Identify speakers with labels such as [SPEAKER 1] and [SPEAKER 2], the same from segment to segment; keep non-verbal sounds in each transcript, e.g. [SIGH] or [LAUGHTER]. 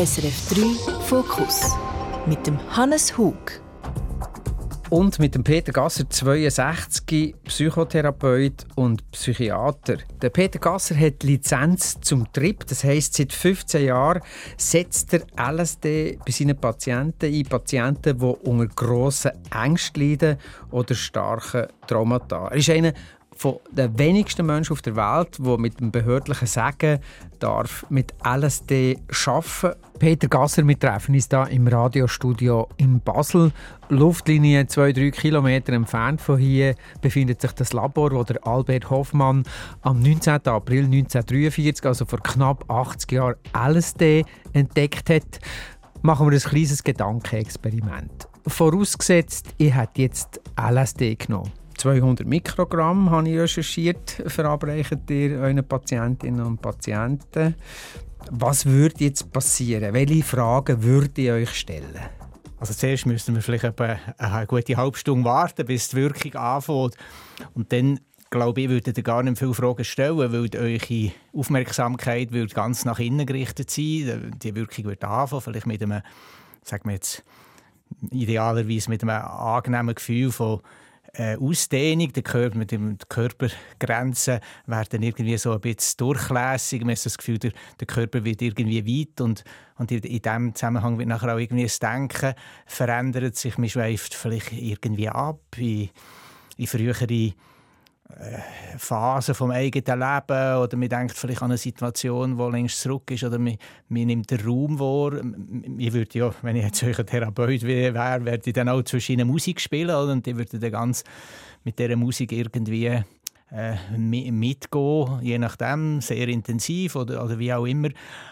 [SPEAKER 1] SRF 3 Fokus mit dem Hannes Hug
[SPEAKER 2] und mit dem Peter Gasser, 62, Psychotherapeut und Psychiater. Der Peter Gasser hat Lizenz zum Trip, das heißt seit 15 Jahren setzt er LSD bei seinen Patienten ein, Patienten, die unter grossen Ängsten leiden oder starken Traumata. Er ist einer von den wenigsten Menschen auf der Welt, der mit dem behördlichen Sagen darf mit LSD arbeiten. Peter Gasser, wir treffen uns hier im Radiostudio in Basel. Luftlinie 2-3 Kilometer entfernt von hier befindet sich das Labor, wo der Albert Hoffmann am 19. April 1943, also vor knapp 80 Jahren, LSD entdeckt hat. Machen wir ein kleines Gedankenexperiment. Vorausgesetzt, ich hätte jetzt LSD genommen. 200 Mikrogramm habe ich recherchiert, verabreicht ihr euren Patientinnen und Patienten. Was würde jetzt passieren? Welche Fragen würde ich euch stellen?
[SPEAKER 3] Also zuerst müssten wir vielleicht eine gute halbe Stunde warten, bis die Wirkung anfängt. Und dann, glaube ich, würdet ihr gar nicht viele Fragen stellen, weil eure Aufmerksamkeit würde ganz nach innen gerichtet sein. Die Wirkung wird anfangen, vielleicht mit einem, sagen wir jetzt, idealerweise mit einem angenehmen Gefühl von äh, Ausdehnung, der Körper, mit den Körpergrenzen werden irgendwie so ein bisschen durchlässig. Man hat das Gefühl, der, der Körper wird irgendwie weit und, und in, in diesem Zusammenhang wird nachher auch irgendwie das Denken verändert sich. Man schweift vielleicht irgendwie ab in, in frühere äh, Phase vom eigenen Leben oder man denkt vielleicht an eine Situation, die längst zurück ist oder man, man nimmt den Raum wahr. Ich würde ja, wenn ich jetzt [LAUGHS] ein Therapeut wäre, würde ich dann auch zwischen ihnen Musik spielen und ich würde dann ganz mit dieser Musik irgendwie äh, mitgehen, je nachdem, sehr intensiv oder, oder wie auch immer.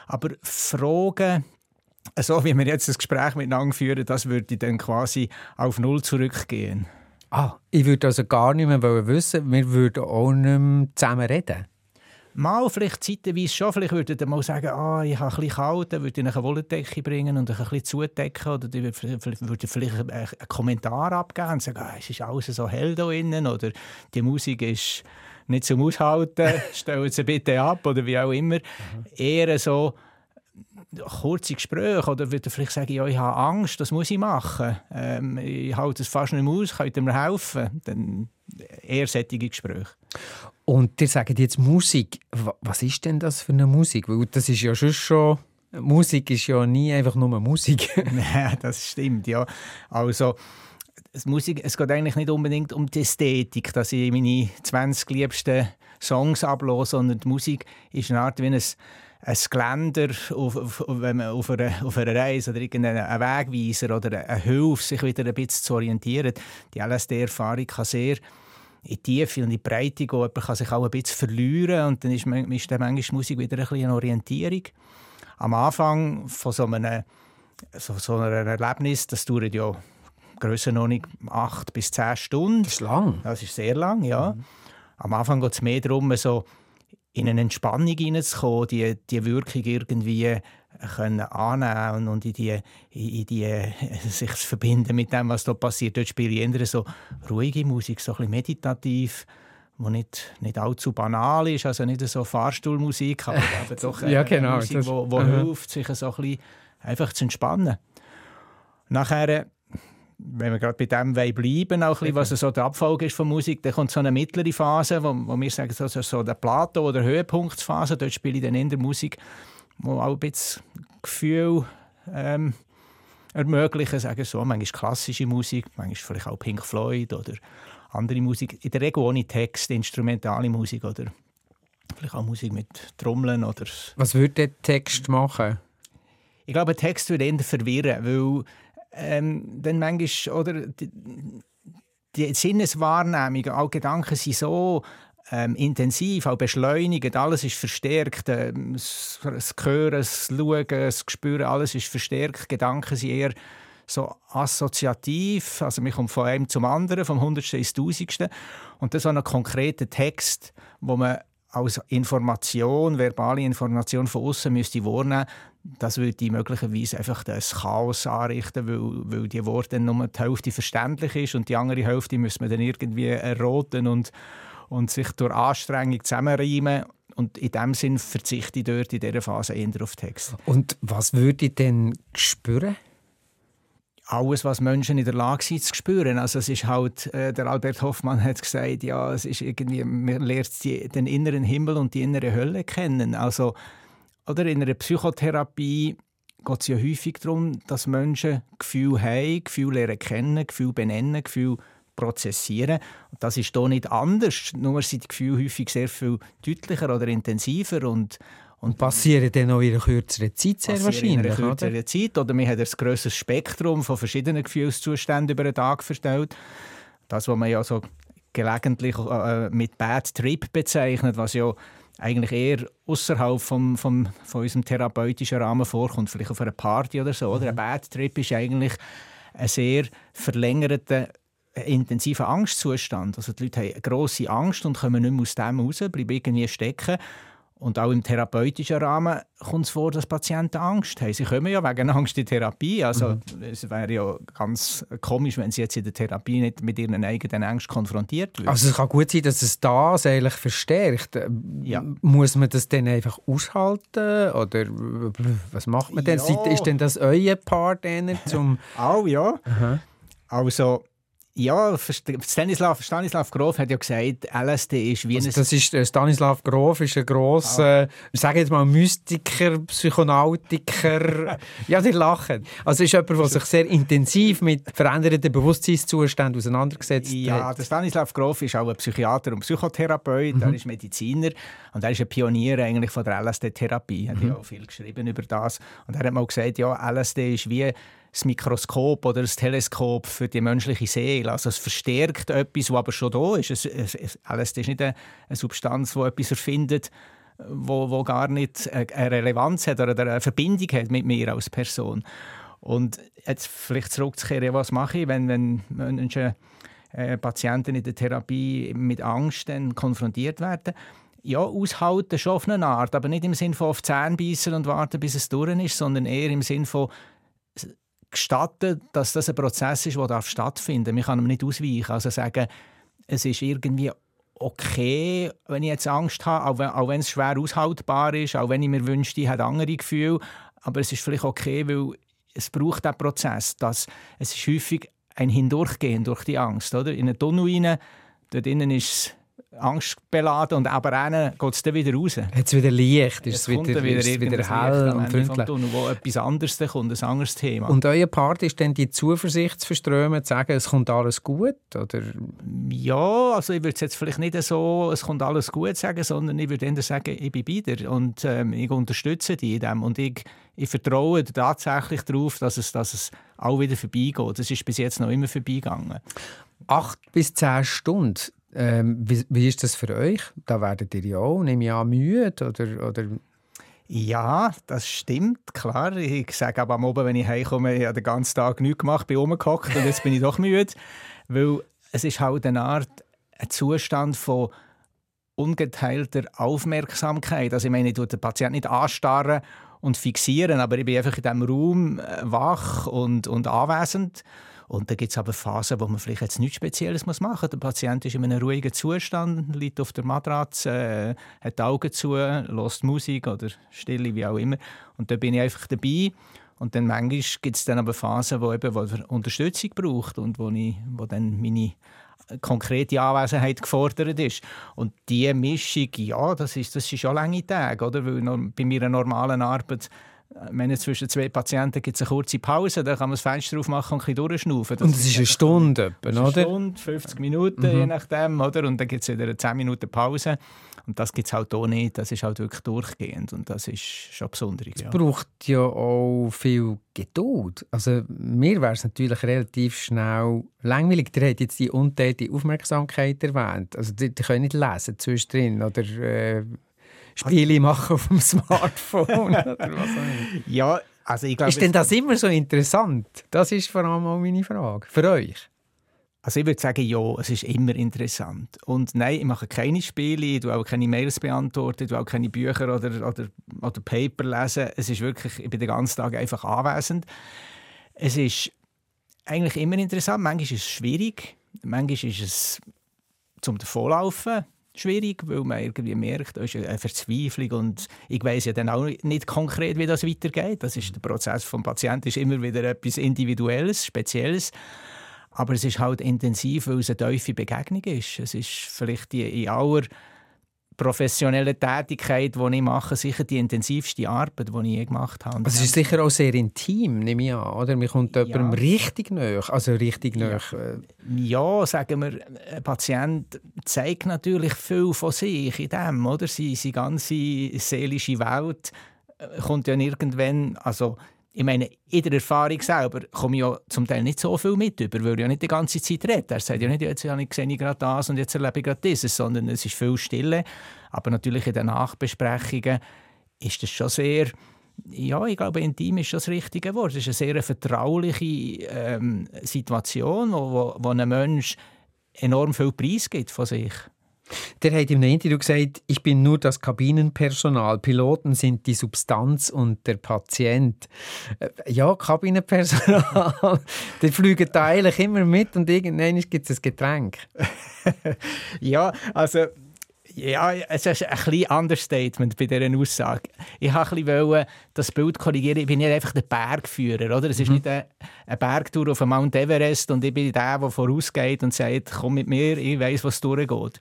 [SPEAKER 3] Aber Fragen, so wie wir jetzt das Gespräch miteinander führen, das würde dann quasi auf Null zurückgehen.
[SPEAKER 2] Ah, ich würde also gar nicht mehr wissen, wir würden auch nicht mehr zusammen reden.
[SPEAKER 3] Mal vielleicht zeitweise schon, vielleicht würde ihr mal sagen, ah, ich habe ein bisschen kalt, dann würde ich eine Wolldecke bringen und ein bisschen zudecken oder ich würde vielleicht einen Kommentar abgeben und sagen, ah, es ist alles so hell da innen oder die Musik ist nicht zum Aushalten, [LAUGHS] stellen Sie bitte ab oder wie auch immer. Mhm. Eher so, kurze Gespräche oder würde vielleicht sagen, ja, ich habe Angst, das muss ich machen. Ähm, ich halte es fast nicht mehr aus, könnt ihr mir helfen? Dann eher solche Gespräche.
[SPEAKER 2] Und ihr sagt jetzt Musik. Was ist denn das für eine Musik? Weil das ist ja schon schon... Musik ist ja nie einfach nur Musik. [LAUGHS] [LAUGHS]
[SPEAKER 3] Nein, das stimmt, ja. Also... Musik, es geht eigentlich nicht unbedingt um die Ästhetik, dass ich meine 20 liebsten Songs ablose, sondern die Musik ist eine Art wie ein ein Geländer auf, auf, wenn man auf, einer, auf einer Reise oder irgendeinen Wegweiser oder eine Hilfe, sich wieder ein bisschen zu orientieren. Die LSD-Erfahrung kann sehr in die Tiefe und in die Breite gehen. Man kann sich auch ein bisschen verlieren und dann ist, ist dann manchmal Musik wieder ein bisschen eine Orientierung. Am Anfang von so einem so, so einem Erlebnis, das dauert ja Grössenordnung acht bis zehn Stunden.
[SPEAKER 2] Das ist lang.
[SPEAKER 3] Das ist sehr lang, ja. Mhm. Am Anfang geht es mehr darum, so in eine Entspannung hineinzukommen, die, die Wirkung irgendwie können annehmen und in die, in die, [LAUGHS] sich zu verbinden mit dem, was da passiert. Dort spiele ich eher so ruhige Musik, so ein bisschen meditativ, die nicht, nicht allzu banal ist, also nicht so Fahrstuhlmusik, aber, [LAUGHS] aber doch
[SPEAKER 2] ja, genau,
[SPEAKER 3] Musik, die hilft, sich so ein bisschen einfach zu entspannen. Nachher wenn wir gerade bei dem bleiben, auch bisschen, was so der Abfolge ist von Musik, dann kommt so eine mittlere Phase, wo, wo wir sagen, so, so der Plateau- oder Höhepunktsphase, dort spiele ich dann in der Musik, wo auch ein bisschen Gefühl ähm, ermöglichen, sagen so, manchmal klassische Musik, manchmal vielleicht auch Pink Floyd oder andere Musik, in der Regel ohne Text, instrumentale Musik oder vielleicht auch Musik mit Trommeln oder...
[SPEAKER 2] Was würde der Text machen?
[SPEAKER 3] Ich glaube, der Text würde eher verwirren, weil ähm, dann manchmal, oder, die, die Sinneswahrnehmung, auch Gedanken sind so ähm, intensiv, auch beschleunigt, alles ist verstärkt. Ähm, das, Hören, das Schauen, das Spüren, alles ist verstärkt. Gedanken sind eher so assoziativ, also man kommt von einem zum anderen, vom Hundertste ins Tausendste. Und das ist ein konkreter Text, wo man als Information, verbale Information von außen müsste wahrnehmen, das würde möglicherweise einfach das Chaos anrichten, weil, weil die Worte nur die Hälfte verständlich ist und die andere Hälfte müsste man dann irgendwie erroten und, und sich durch Anstrengung zusammenreimen. und in dem Sinn verzichte ich dort in dieser Phase eher auf Text.
[SPEAKER 2] Und was würde ich denn spüren?
[SPEAKER 3] alles, was Menschen in der Lage sind zu spüren. Also es ist halt, äh, der Albert Hoffmann hat gesagt, ja, es ist irgendwie, man lernt die, den inneren Himmel und die innere Hölle kennen. Also, oder in einer Psychotherapie geht es ja häufig darum, dass Menschen Gefühle haben, Gefühle lernen kennen, Gefühle benennen, Gefühle prozessieren. Und das ist hier nicht anders, nur sind die Gefühle häufig sehr viel deutlicher oder intensiver und
[SPEAKER 2] und passieren dann auch in einer kürzeren Zeit sehr wahrscheinlich, in einer
[SPEAKER 3] kürzeren oder? Zeit. Oder man hat ein grosses Spektrum von verschiedenen Gefühlszuständen über den Tag verstellt. Das, was man ja so gelegentlich äh, mit Bad Trip bezeichnet, was ja eigentlich eher außerhalb vom, vom, von unserem therapeutischen Rahmen vorkommt, vielleicht auf einer Party oder so. Oder? Ein mhm. Bad Trip ist eigentlich ein sehr verlängerter intensiver Angstzustand. Also die Leute haben eine grosse Angst und kommen nicht mehr aus dem raus, bleiben irgendwie stecken. Und auch im therapeutischen Rahmen kommt es vor, dass Patienten Angst haben. Sie kommen ja wegen Angst in Therapie. Also mhm. es wäre ja ganz komisch, wenn sie jetzt in der Therapie nicht mit ihren eigenen Ängsten konfrontiert würden.
[SPEAKER 2] Also es kann gut sein, dass es das eigentlich verstärkt. Ja. Muss man das dann einfach aushalten? Oder was macht man denn? Ja. Ist denn das euer Part zum... [LAUGHS]
[SPEAKER 3] Auch ja. Mhm. Also ja, Stanislav, Stanislav Grof hat ja gesagt, LSD ist wie
[SPEAKER 2] also Das ist, äh, Stanislav Grof ist ein grosser, ah. ich sage jetzt mal, Mystiker, Psychonautiker. [LAUGHS] ja, die lachen. Also ist jemand, der sich sehr intensiv mit verändernden Bewusstseinszuständen auseinandergesetzt
[SPEAKER 3] ja, hat. Ja, der Stanislav Grof ist auch ein Psychiater und Psychotherapeut, mhm. er ist Mediziner und er ist ein Pionier eigentlich von der LSD-Therapie. Er hat mhm. ja auch viel geschrieben über das. Und er hat mal gesagt, ja, LSD ist wie das Mikroskop oder das Teleskop für die menschliche Seele. Also es verstärkt etwas, was aber schon da ist. Es, es, es, LSD ist nicht eine, eine Substanz, die etwas erfindet, wo, wo gar nicht eine Relevanz hat oder eine Verbindung hat mit mir als Person. Und jetzt vielleicht zurückzukehren, was mache ich, wenn, wenn Menschen, äh, Patienten in der Therapie mit Angst dann konfrontiert werden? Ja, aushalten schon auf eine Art, aber nicht im Sinne von auf Zähne beißen und warten, bis es durch ist, sondern eher im Sinne von gestatten, dass das ein Prozess ist, der stattfinden darf. Man kann ihm nicht ausweichen. Also sagen, es ist irgendwie okay, wenn ich jetzt Angst habe, auch wenn, es schwer aushaltbar ist, auch wenn ich mir wünschte, ich hätte andere Gefühle, aber es ist vielleicht okay, weil es braucht diesen Prozess, dass es ist häufig ein Hindurchgehen durch die Angst, oder? In einen Tunnel rein, dort innen ist es angstbeladen und aber dann geht es dann wieder raus.
[SPEAKER 2] Jetzt wieder Licht, ist es wieder, wieder, ist wieder hell und freundlich.
[SPEAKER 3] Tunnel, wo etwas anderes kommt, ein anderes Thema.
[SPEAKER 2] Und euer Part ist dann die Zuversicht zu verströmen, zu sagen, es kommt alles gut? Oder?
[SPEAKER 3] Ja, also ich würde es jetzt vielleicht nicht so, es kommt alles gut sagen, sondern ich würde eher sagen, ich bin bei dir und ähm, ich unterstütze dich in dem und ich, ich vertraue tatsächlich darauf, dass es, dass es auch wieder vorbeigeht. Das ist bis jetzt noch immer vorbeigegangen.
[SPEAKER 2] Acht bis zehn Stunden, ähm, wie, wie, ist das für euch? Da werdet ihr ja auch, nehme ich an, müde oder, oder
[SPEAKER 3] ja, das stimmt, klar. Ich sage aber am Abend, wenn ich heimkomme, ich habe den ganzen Tag nichts gemacht, bin rumgehockt und jetzt bin ich doch müde. [LAUGHS] Weil es ist halt eine Art ein Zustand von ungeteilter Aufmerksamkeit. Also ich meine, ich tue den Patienten nicht anstarren und fixieren, aber ich bin einfach in diesem Raum äh, wach und, und anwesend. Und da gibt es aber Phasen, wo man vielleicht jetzt nichts Spezielles machen muss. Der Patient ist in einem ruhigen Zustand, liegt auf der Matratze, äh, hat die Augen zu, hört Musik oder Stille, wie auch immer. Und da bin ich einfach dabei. Und dann manchmal gibt es dann aber Phasen, wo, eben, wo er Unterstützung braucht und wo, ich, wo dann meine konkrete Anwesenheit gefordert ist. Und diese Mischung, ja, das ist, das ist schon lange Tage, oder? Weil bei meiner normalen Arbeit meine, zwischen zwei Patienten gibt es eine kurze Pause, da kann man das Fenster aufmachen und ein bisschen durchschnaufen.
[SPEAKER 2] Das und das ist eine Stunde,
[SPEAKER 3] oder? Eine Stunde, 50 Minuten, mhm. je nachdem, oder? Und dann gibt es wieder eine 10 Minuten Pause. Und das gibt es halt auch nicht, das ist halt wirklich durchgehend und das ist schon besonders.
[SPEAKER 2] Es ja. braucht ja auch viel Geduld. Also mir wäre es natürlich relativ schnell langweilig. Ihr habt jetzt die unteilte Aufmerksamkeit erwähnt. Also die, die können nicht lesen zwischendrin oder... Äh, Spiele machen auf dem Smartphone oder was
[SPEAKER 3] Ja, also ich glaube...
[SPEAKER 2] Ist denn das immer so interessant? Das ist vor allem auch meine Frage. Für euch?
[SPEAKER 3] Also ich würde sagen, ja, es ist immer interessant. Und nein, ich mache keine Spiele, ich tue auch keine Mails beantworten, ich tue auch keine Bücher oder, oder, oder Paper lesen. Es ist wirklich, ich bin den ganzen Tag einfach anwesend. Es ist eigentlich immer interessant. Manchmal ist es schwierig, manchmal ist es zum Davonlaufen schwierig, weil man irgendwie merkt, da ist eine Verzweiflung und ich weiß ja dann auch nicht konkret, wie das weitergeht. Das ist der Prozess vom Patienten ist immer wieder etwas Individuelles, Spezielles. Aber es ist halt intensiv, weil es eine tiefe Begegnung ist. Es ist vielleicht die in aller professionelle Tätigkeit, die ich mache, sicher die intensivste Arbeit, die ich je gemacht habe.
[SPEAKER 2] Also es ist sicher auch sehr intim, nehme ich an, oder? Man kommt ja. jemandem richtig näher, also richtig ja. näher.
[SPEAKER 3] Äh. Ja, sagen wir, ein Patient zeigt natürlich viel von sich in dem, oder? Seine ganze seelische Welt äh, kommt ja irgendwann, also ich meine, in der Erfahrung selber komme ich ja zum Teil nicht so viel mit über, weil ich ja nicht die ganze Zeit rede. Er sagt ja nicht, jetzt sehe ich gerade das und jetzt erlebe ich gerade dieses, sondern es ist viel Stille. Aber natürlich in den Nachbesprechungen ist das schon sehr, ja, ich glaube, intim ist das richtige Wort. Es ist eine sehr vertrauliche ähm, Situation, wo, wo, wo ein Mensch enorm viel Preis gibt von sich.
[SPEAKER 2] Der hat in einem Interview gesagt, ich bin nur das Kabinenpersonal. Piloten sind die Substanz und der Patient. Äh, ja, Kabinenpersonal, [LAUGHS] die fliegen da eigentlich immer mit und irgendwann gibt es ein Getränk. [LAUGHS]
[SPEAKER 3] ja, also ja, es ist ein bisschen Understatement bei dieser Aussage. Ich wollte das Bild korrigieren. Ich bin nicht einfach der Bergführer. Oder? Es ist mhm. nicht eine, Bergtour auf Mount Everest und ich bin der, der vorausgeht und sagt, komm mit mir, ich weiß, was durchgeht.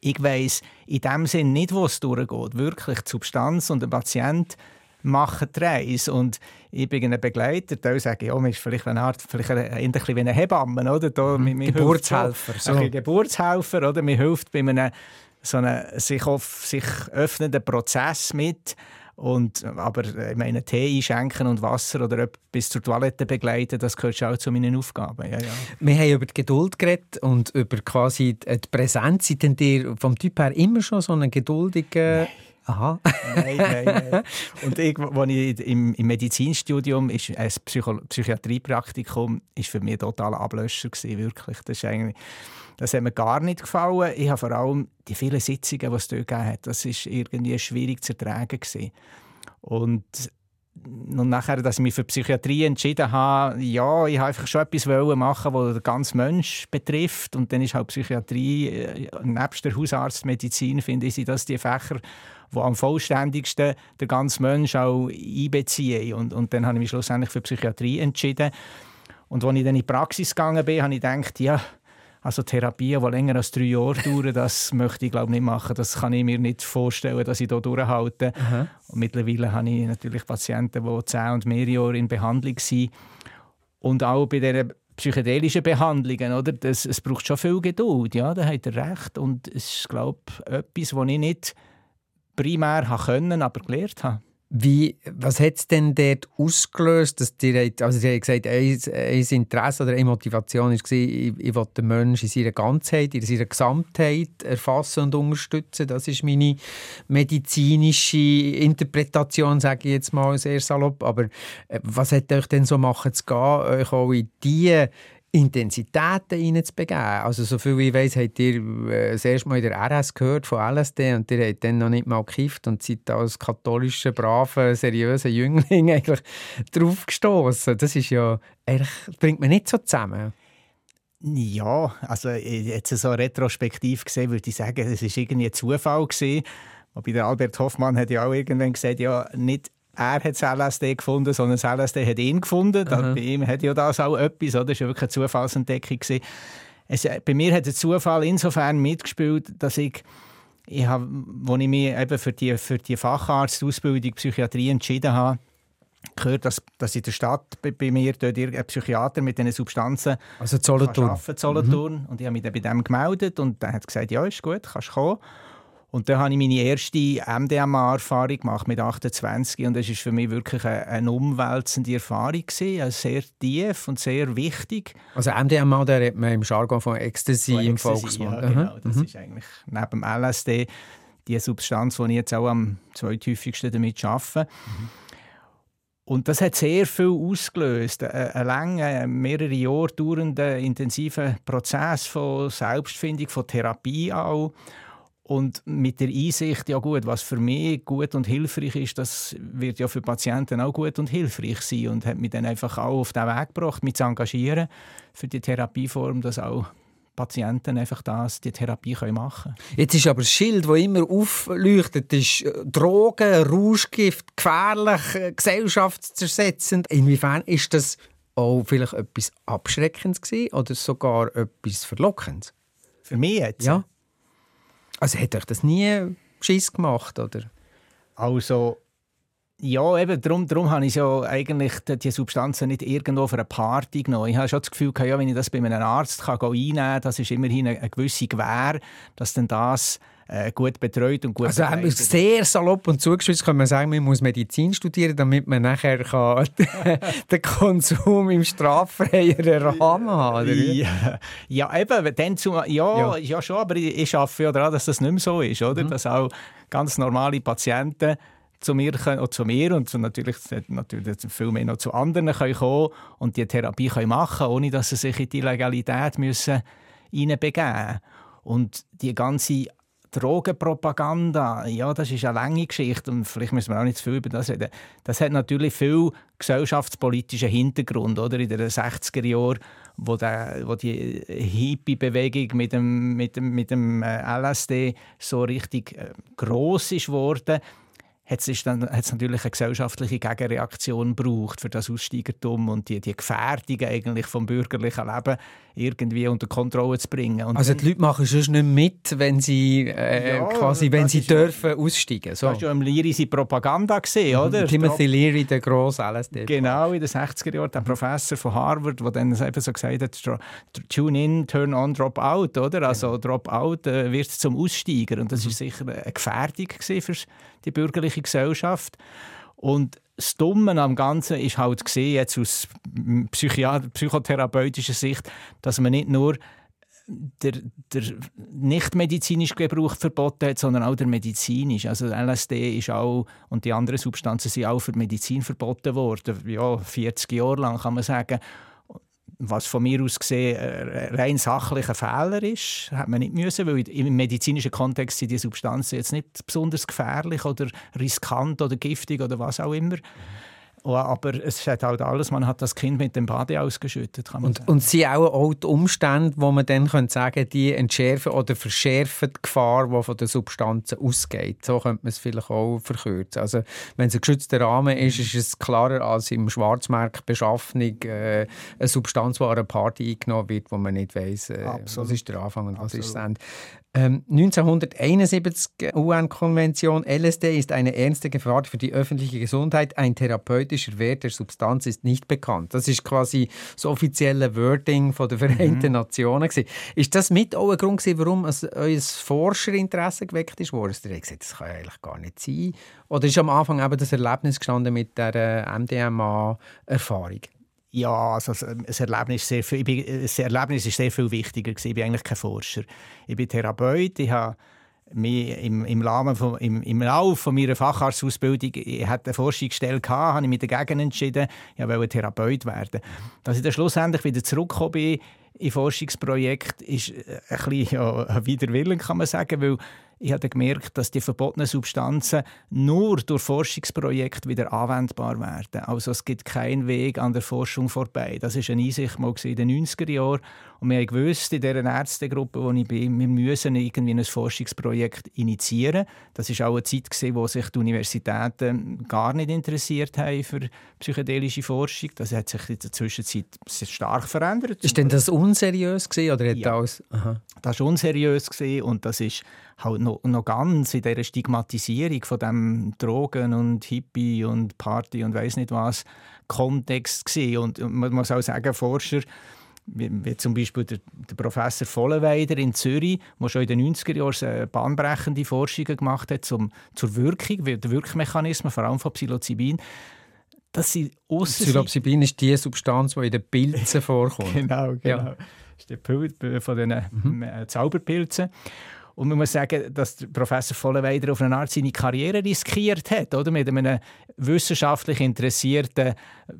[SPEAKER 3] Ich weiß in dem Sinn nicht, wo es durchgeht. Wirklich, die Substanz und der Patient machen die Reise. Und ich bin ein Begleiter, da sage ich, ja, man ist vielleicht eine Art, vielleicht ein bisschen wie eine Hebamme, oder? Da,
[SPEAKER 2] mhm. Geburtshelfer.
[SPEAKER 3] So. Ein Geburtshelfer, oder? Man hilft bei einem so einen sich, auf, sich öffnenden Prozess mit. Und, aber ich meine, Tee einschenken und Wasser oder bis zur Toilette begleiten, das gehört schon auch zu meinen Aufgaben. Ja, ja.
[SPEAKER 2] Wir haben über die Geduld geredet und über quasi die Präsenz. Seid ihr vom Typ her immer schon so einen geduldigen...
[SPEAKER 3] Aha. nein, nein, nein. Und ich, als ich im, im Medizinstudium ist ein Psycho Psychiatriepraktikum ist für mich total Ablöscher gewesen, wirklich. Das ist eigentlich das hat mir gar nicht gefallen. Ich habe vor allem die vielen Sitzungen, die es dort gegeben hat, das ist irgendwie schwierig zu ertragen gewesen. Und und nachher, dass ich mich für Psychiatrie entschieden habe, ja, ich wollte einfach schon etwas machen, das den ganzen Mensch betrifft. Und dann ist halt Psychiatrie, äh, nebst der Hausarztmedizin, finde ich, sind das die Fächer, die am vollständigsten den ganzen Mensch auch einbeziehen. Und, und dann habe ich mich schlussendlich für Psychiatrie entschieden. Und als ich dann in die Praxis gegangen bin, habe ich gedacht, ja, also Therapien, die länger als drei Jahre [LAUGHS] dauern, das möchte ich glaube nicht machen. Das kann ich mir nicht vorstellen, dass ich hier durchhalte. Aha. Und mittlerweile habe ich natürlich Patienten, die zehn und mehr Jahre in Behandlung sind. Und auch bei diesen psychedelischen Behandlungen, oder? Das, es braucht schon viel Geduld, ja, da hat er recht. Und es ist, glaube ich, etwas, was ich nicht primär können, aber gelernt habe.
[SPEAKER 2] Wie, was hat es denn dort ausgelöst, dass die, also die haben gesagt, ein, ein Interesse oder eine Motivation war, ich, ich will den Menschen in seiner Ganzheit, in seiner Gesamtheit erfassen und unterstützen. Das ist meine medizinische Interpretation, sage ich jetzt mal sehr salopp. Aber äh, was hat euch denn so machen zu gehen, euch auch in diese Intensitäten hineinzubegeben. Also so viel wie ich weiss, habt ihr äh, das erste Mal in der RS gehört von LSD und ihr habt dann noch nicht mal gekifft und seid als katholischer, braver, seriöser Jüngling [LAUGHS] eigentlich drauf gestoßen. Das ist ja, eigentlich, bringt man nicht so zusammen.
[SPEAKER 3] Ja, also jetzt so retrospektiv gesehen würde ich sagen, es war irgendwie ein Zufall gewesen. Aber der Albert Hoffmann hat ja auch irgendwann gesagt, ja, nicht er hat das LSD gefunden, sondern das LSD hat ihn gefunden. Mhm. Bei ihm hat ja das auch etwas, oder? Das war wirklich eine Zufallsentdeckung. Es, bei mir hat der Zufall insofern mitgespielt, dass ich, ich habe, als ich mich eben für die, für die Facharztausbildung Psychiatrie entschieden habe, gehört, dass, dass in der Stadt bei, bei mir dort ein Psychiater mit diesen Substanzen
[SPEAKER 2] also Solothurn.
[SPEAKER 3] Arbeiten, Solothurn. Mhm. Und ich habe mich dann bei dem gemeldet und er hat gesagt, ja, ist gut, kannst kommen. Und da habe ich meine erste MDMA-Erfahrung gemacht mit 28 und das ist für mich wirklich eine, eine umwälzende Erfahrung gewesen, also sehr tief und sehr wichtig.
[SPEAKER 2] Also MDMA, da redet man im Jargon von Ecstasy, von im Volksmund.
[SPEAKER 3] Ja, genau. Das mhm. ist eigentlich neben dem LSD die Substanz, die ich jetzt auch am zweithäufigsten damit arbeite. Mhm. Und das hat sehr viel ausgelöst. Ein langer, mehrere Jahre dauernder, intensiver Prozess von Selbstfindung, von Therapie auch. Und mit der Einsicht, ja gut, was für mich gut und hilfreich ist, das wird ja für Patienten auch gut und hilfreich sein und hat mich dann einfach auch auf den Weg gebracht, mich zu engagieren für die Therapieform, dass auch Patienten einfach das, die Therapie können machen können.
[SPEAKER 2] Jetzt ist aber das Schild, das immer aufleuchtet, ist äh, Drogen, Rauschgift, gefährlich, äh, gesellschaftszersetzend. Inwiefern ist das auch vielleicht etwas Abschreckendes gewesen oder sogar etwas Verlockendes?
[SPEAKER 3] Für mich jetzt?
[SPEAKER 2] Ja. Also hat euch das nie Schiss gemacht, oder?
[SPEAKER 3] Also, ja, eben, darum, darum habe ich ja eigentlich die Substanzen nicht irgendwo für eine Party genommen. Ich habe schon das Gefühl, ja, wenn ich das bei einem Arzt kann einnehmen kann, das ist immerhin eine, gewisse Gewähr, dass dann das äh, gut betreut und gut
[SPEAKER 2] Also begleitet. sehr salopp und zugespitzt kann man sagen, man muss Medizin studieren, damit man nachher kann [LAUGHS] den Konsum im straffreien Rahmen haben
[SPEAKER 3] ja, ja, eben, dann zu, ja, ja. ja schon, aber ich, ich arbeite daran, dass das nicht mehr so ist, oder? Mhm. Dass auch ganz normale Patienten zu mir können, zu mir und zu natürlich, natürlich viel mehr noch zu anderen können kommen und die Therapie können machen ohne dass sie sich in die Legalität müssen hineinbegeben Und die ganze Drogenpropaganda, ja, das ist eine lange Geschichte und vielleicht müssen wir auch nicht zu viel über das reden. Das hat natürlich viel gesellschaftspolitischen Hintergrund, oder? In den 60er Jahren, wo, der, wo die Hippie-Bewegung mit dem, mit dem, mit dem äh, LSD so richtig äh, gross ist worden hat es dann hat's natürlich eine gesellschaftliche Gegenreaktion gebraucht für das Aussteigertum und die, die Gefährdung eigentlich vom bürgerlichen Leben irgendwie unter Kontrolle zu bringen. Und
[SPEAKER 2] also die Leute machen sonst nicht mit, wenn sie äh, ja, quasi, wenn sie dürfen ja, aussteigen. So.
[SPEAKER 3] Das war ja im Leary seine Propaganda gesehen, mhm. oder?
[SPEAKER 2] Timothy Leary, der grosse LSD.
[SPEAKER 3] Genau, in den 60er Jahren, der Professor von Harvard, der dann eben so gesagt hat, tune in, turn on, drop out, oder? Also drop out äh, wird zum Aussteiger und das war mhm. sicher eine Gefährdung für die bürgerliche Gesellschaft. Und das Dumme am Ganzen ist halt gesehen, jetzt aus psychotherapeutischer Sicht, dass man nicht nur der, der nicht-medizinische Gebrauch verboten hat, sondern auch der medizinische. Also LSD ist auch, und die anderen Substanzen sind auch für Medizin verboten worden. Ja, 40 Jahre lang kann man sagen was von mir aus gesehen ein rein sachlicher Fehler ist, hat man nicht müssen, weil im medizinischen Kontext sind die Substanzen jetzt nicht besonders gefährlich oder riskant oder giftig oder was auch immer. Aber es hat halt alles, man hat das Kind mit dem Bade ausgeschüttet. Kann
[SPEAKER 2] und, und sind auch, auch die Umstände, wo man dann könnte sagen die entschärfen oder verschärfen die Gefahr, die von den Substanzen ausgeht. So könnte man es vielleicht auch verkürzen. Also, wenn es ein geschützter Rahmen ist, ist es klarer als im Schwarzmarktbeschaffung äh, eine Substanz, die an einer Party eingenommen wird, wo man nicht weiss, äh, was ist der Anfang und was Absolut. ist das Ende. Ähm, 1971 UN-Konvention LSD ist eine ernste Gefahr für die öffentliche Gesundheit. Ein therapeutischer Wert der Substanz ist nicht bekannt. Das ist quasi das offizielle Wording von der Vereinten mhm. Nationen. Gewesen. Ist das mit auch ein Grund, gewesen, warum es euer Forscherinteresse geweckt ist worden? Ihr gesagt, das kann ja eigentlich gar nicht sein. Oder ist am Anfang eben das Erlebnis gestanden mit der äh, MDMA-Erfahrung?
[SPEAKER 3] Ja, also das Erlebnis, sehr viel, bin, das Erlebnis ist sehr viel wichtiger. Ich bin eigentlich kein Forscher. Ich bin Therapeut. Ich habe mich im, im, Rahmen von, im, im Lauf von meiner Facharztausbildung ich hatte eine Forschungsstelle gehabt, habe ich mich dagegen entschieden, ich wollte Therapeut werden. Dass ich dann schlussendlich wieder zurückgekommen bin in Forschungsprojekt, ist ein bisschen ja, ein Widerwillen, kann man sagen, weil ich habe gemerkt, dass die verbotenen Substanzen nur durch Forschungsprojekte wieder anwendbar werden. Also es gibt keinen Weg an der Forschung vorbei. Das ist eine Einsicht mal in den 90er Jahren. Und wir gewusst, in dieser Ärztegruppe, wo ich bin, wir müssen irgendwie ein Forschungsprojekt initiieren. Das war auch eine Zeit, in wo sich die Universitäten gar nicht interessiert haben für psychedelische Forschung. Das hat sich in der Zwischenzeit stark verändert.
[SPEAKER 2] Ist denn das unseriös gewesen, oder hat ja. das?
[SPEAKER 3] Aha. Das war unseriös gewesen und das ist halt noch, noch ganz in dieser Stigmatisierung von dem Drogen und Hippie und Party und weiß nicht was Kontext gewesen. und man muss auch sagen Forscher wie, wie zum Beispiel der, der, Professor Vollenweider in Zürich, der schon in den 90er Jahren bahnbrechende Forschungen gemacht hat zum, zur Wirkung, der Wirkmechanismen, vor allem von Psilocybin.
[SPEAKER 2] Das sind Psilocybin ist die Substanz, die in den Pilzen [LAUGHS] vorkommt.
[SPEAKER 3] genau, genau. Ja. Das ist der Pilz von den mhm. Zauberpilzen. Und man muss sagen, dass Professor Vollenweider auf eine Art seine Karriere riskiert hat, oder? Mit einem wissenschaftlich interessierten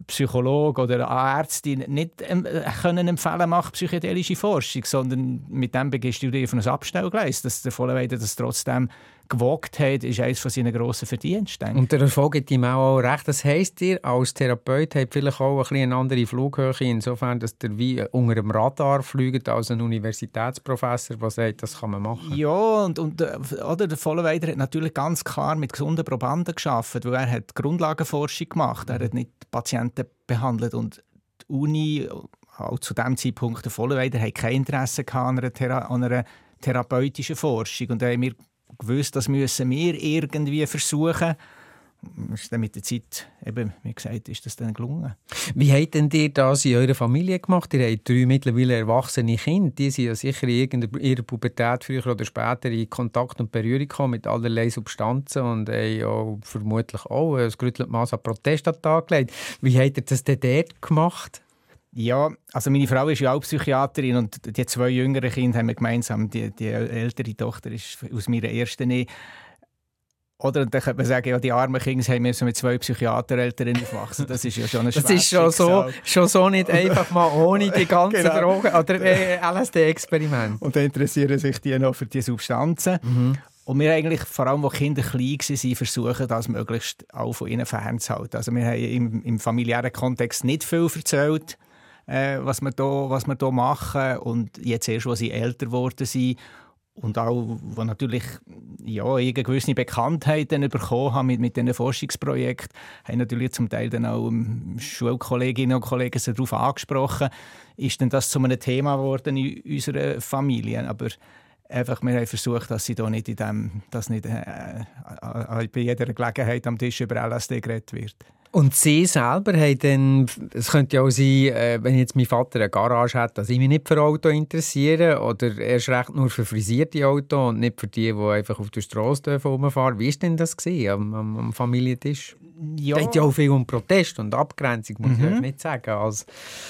[SPEAKER 3] Psychologen oder Ärztin nicht ähm, können empfehlen, macht psychedelische Forschung, sondern mit dem begehst du dir auf ein Abstellgleis, dass der Vollenweider das trotzdem gewogt hat, ist eines von seinen grossen Verdiensten.
[SPEAKER 2] Und der Erfolg hat ihm auch recht. Das heisst, ihr als Therapeut habt vielleicht auch ein bisschen eine andere Flughöhe, insofern, dass ihr wie unter dem Radar fliegt als ein Universitätsprofessor, der sagt, das kann man machen.
[SPEAKER 3] Ja, und, und äh, oder, der Vollenweider hat natürlich ganz klar mit gesunden Probanden geschafft, weil er hat Grundlagenforschung gemacht, er hat nicht Patienten behandelt und die Uni, auch zu dem Zeitpunkt der Vollenweider, hat kein Interesse an einer, Thera an einer therapeutischen Forschung und da haben wir gewusst, das müssen wir irgendwie versuchen. Ist dann mit der Zeit, eben, wie gesagt, ist das dann gelungen.
[SPEAKER 2] Wie habt denn ihr das in eurer Familie gemacht? Ihr habt drei mittlerweile erwachsene Kinder. Die sind ja sicher in ihrer Pubertät früher oder später in Kontakt und Berührung gekommen mit allerlei Substanzen und haben ja vermutlich auch ein gerüttelt Maß an Protest an den Tag gelegt. Wie habt ihr das denn dort gemacht?
[SPEAKER 3] Ja, also meine Frau ist ja auch Psychiaterin und die zwei jüngeren Kinder haben wir gemeinsam. Die, die ältere Tochter ist aus meiner ersten Ehe. Oder dann könnte man sagen, ja, die armen Kinder haben müssen mit zwei Psychiatereltern aufwachsen. Das ist ja schon ein [LAUGHS]
[SPEAKER 2] Das ist schon so, schon so nicht einfach mal ohne die [LAUGHS] ganzen genau. Drogen oder äh, LSD-Experiment.
[SPEAKER 3] Und dann interessieren sich die noch für die Substanzen. Mhm. Und wir eigentlich, vor allem, als Kinder klein waren, versuchen, das möglichst auch von ihnen fernzuhalten. Also wir haben im, im familiären Kontext nicht viel erzählt äh, was, wir da machen. Und jetzt erst, als sie älter geworden sind und auch, wo natürlich ja, eine gewisse Bekanntheit bekommen haben mit, mit diesen Forschungsprojekten, haben natürlich zum Teil dann auch Schulkolleginnen und Kollegen darauf angesprochen, ist denn das zu einem Thema geworden in unserer Familie. Aber einfach, wir haben versucht, dass sie da nicht in dem, dass nicht äh, äh, bei jeder Gelegenheit am Tisch über LSD geredet wird.
[SPEAKER 2] Und Sie selber haben dann, es könnte ja auch sein, äh, wenn jetzt mein Vater eine Garage hat, dass ich mich nicht für Auto interessiere oder erst recht nur für frisierte Autos und nicht für die, die einfach auf der Straße rumfahren Wie war denn das am, am, am Familientisch? Ja. Es geht ja auch viel um Protest und Abgrenzung, muss mhm. ich nicht sagen, als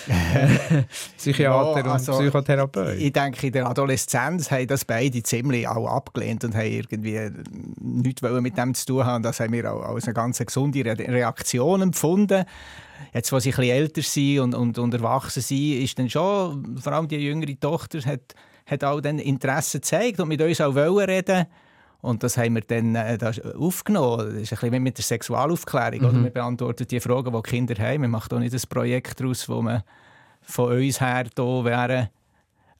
[SPEAKER 2] [LAUGHS] Psychiater ja, also, und Psychotherapeut.
[SPEAKER 3] Ich denke, in der Adoleszenz haben das beide ziemlich auch abgelehnt und haben irgendwie nichts mit dem zu tun haben. Das haben wir auch als eine ganz gesunde Reaktion empfunden. Jetzt, wo sie ein bisschen älter sind und, und, und erwachsen sind, ist dann schon, vor allem die jüngere Tochter, hat, hat auch dann Interesse gezeigt und mit uns auch wollen reden und das haben wir dann äh, das aufgenommen. Das ist ein bisschen wie mit der Sexualaufklärung. Mhm. Oder? Wir beantworten die Fragen, die, die Kinder haben. Wir machen auch nicht ein Projekt daraus, wo man von uns her hier wären,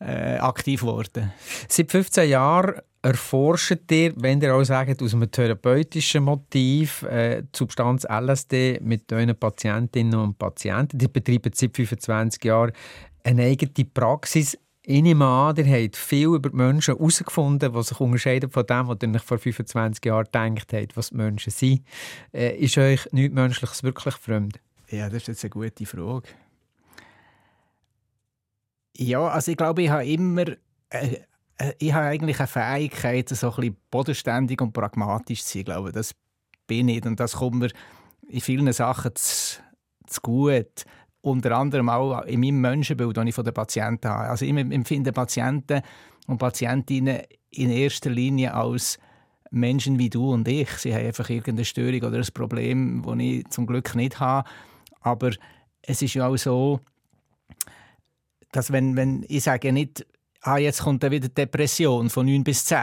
[SPEAKER 3] äh, aktiv geworden.
[SPEAKER 2] Seit 15 Jahren erforscht ihr, wenn ihr auch sagt, aus einem therapeutischen Motiv äh, die Substanz LSD mit euren Patientinnen und Patienten. Die betreiben seit 25 Jahren eine eigene Praxis ich nehme an, ihr habt viel über die Menschen herausgefunden, die sich unterscheiden von dem, was ihr vor 25 Jahren gedacht habt, was die Menschen sind. Äh, ist euch nichts Menschliches wirklich fremd?
[SPEAKER 3] Ja, das ist jetzt eine gute Frage. Ja, also ich glaube, ich habe immer... Äh, äh, ich habe eigentlich eine Fähigkeit, so ein bisschen bodenständig und pragmatisch zu sein. Ich glaube, das bin ich. Und das kommt mir in vielen Sachen zu, zu gut unter anderem auch in meinem Menschenbild, das ich von den Patienten habe. Also ich empfinde Patienten und Patientinnen in erster Linie als Menschen wie du und ich. Sie haben einfach irgendeine Störung oder ein Problem, das ich zum Glück nicht habe. Aber es ist ja auch so, dass wenn, wenn ich sage nicht, ah, jetzt kommt dann wieder Depression von 9 bis 10,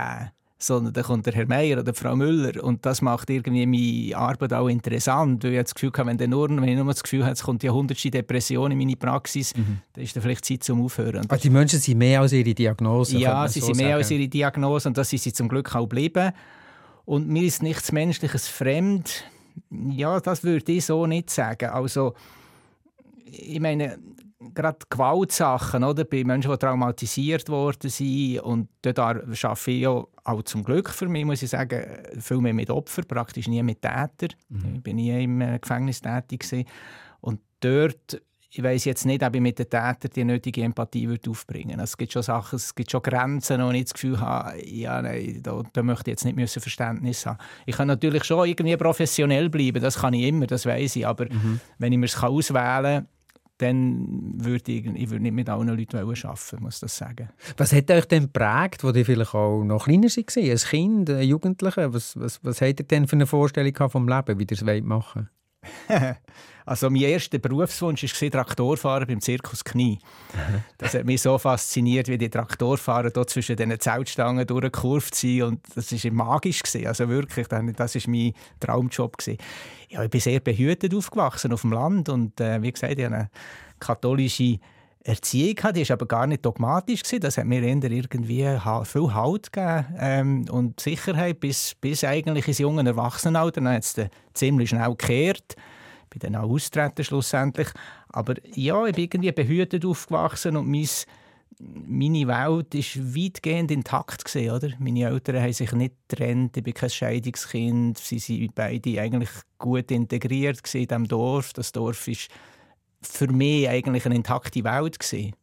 [SPEAKER 3] sondern dann kommt der Herr Meier oder Frau Müller und das macht irgendwie meine Arbeit auch interessant, weil ich das Gefühl habe, wenn, der nur, wenn ich nur das Gefühl habe, es kommt ja hundertste Depression in meine Praxis, mhm. dann ist dann vielleicht Zeit zum Aufhören.
[SPEAKER 2] Aber die Menschen sind mehr als ihre Diagnose?
[SPEAKER 3] Ja, sie so sind mehr sagen. als ihre Diagnose und das sind sie zum Glück auch geblieben. Und mir ist nichts Menschliches fremd. Ja, das würde ich so nicht sagen. Also, ich meine, gerade Gewaltsachen, oder? bei Menschen, die traumatisiert worden sind. Und dort arbeite ich ja auch zum Glück für mich, muss ich sagen, viel mehr mit Opfern, praktisch nie mit Tätern. Mhm. Ich bin nie im äh, Gefängnis tätig. Gewesen. Und dort, ich weiß jetzt nicht, ob ich mit den Tätern die nötige Empathie würde aufbringen also Es gibt schon Sachen, es gibt schon Grenzen, wo ich das Gefühl habe, ja, nein, da, da möchte ich jetzt nicht müssen Verständnis haben. Ich kann natürlich schon irgendwie professionell bleiben, das kann ich immer, das weiß ich. Aber mhm. wenn ich mir es auswählen kann, dann würde ich, ich würde nicht mit allen Leuten arbeiten muss das sagen.
[SPEAKER 2] Was hat euch denn geprägt, wo ihr vielleicht auch noch kleiner war, als Kind, ein Jugendlicher? Was, was, was habt ihr denn für eine Vorstellung vom Leben, wie ihr es machen [LAUGHS]
[SPEAKER 3] Also mein erster Berufswunsch war Traktorfahren beim Zirkus Knie. [LAUGHS] Das hat mich so fasziniert, wie die Traktorfahrer dort zwischen diesen Zeltstangen durchgekurvt sind und das war magisch. Also wirklich, das war mein Traumjob. Ja, ich bin sehr behütet aufgewachsen auf dem Land und äh, wie gesagt, ich habe eine katholische Erziehung hatte, die war aber gar nicht dogmatisch. Das hat mir eher irgendwie viel Halt gegeben ähm, und Sicherheit bis, bis eigentlich ins junge Erwachsenenalter. Dann hat es ziemlich schnell gekehrt bin dann auch austreten schlussendlich. Aber ja, ich bin irgendwie behütet aufgewachsen und mein, meine Welt war weitgehend intakt oder? Meine Eltern haben sich nicht getrennt, ich bin kein Scheidungskind, sie sind beide eigentlich gut integriert in diesem Dorf. Das Dorf war für mich eigentlich eine intakte Welt gewesen.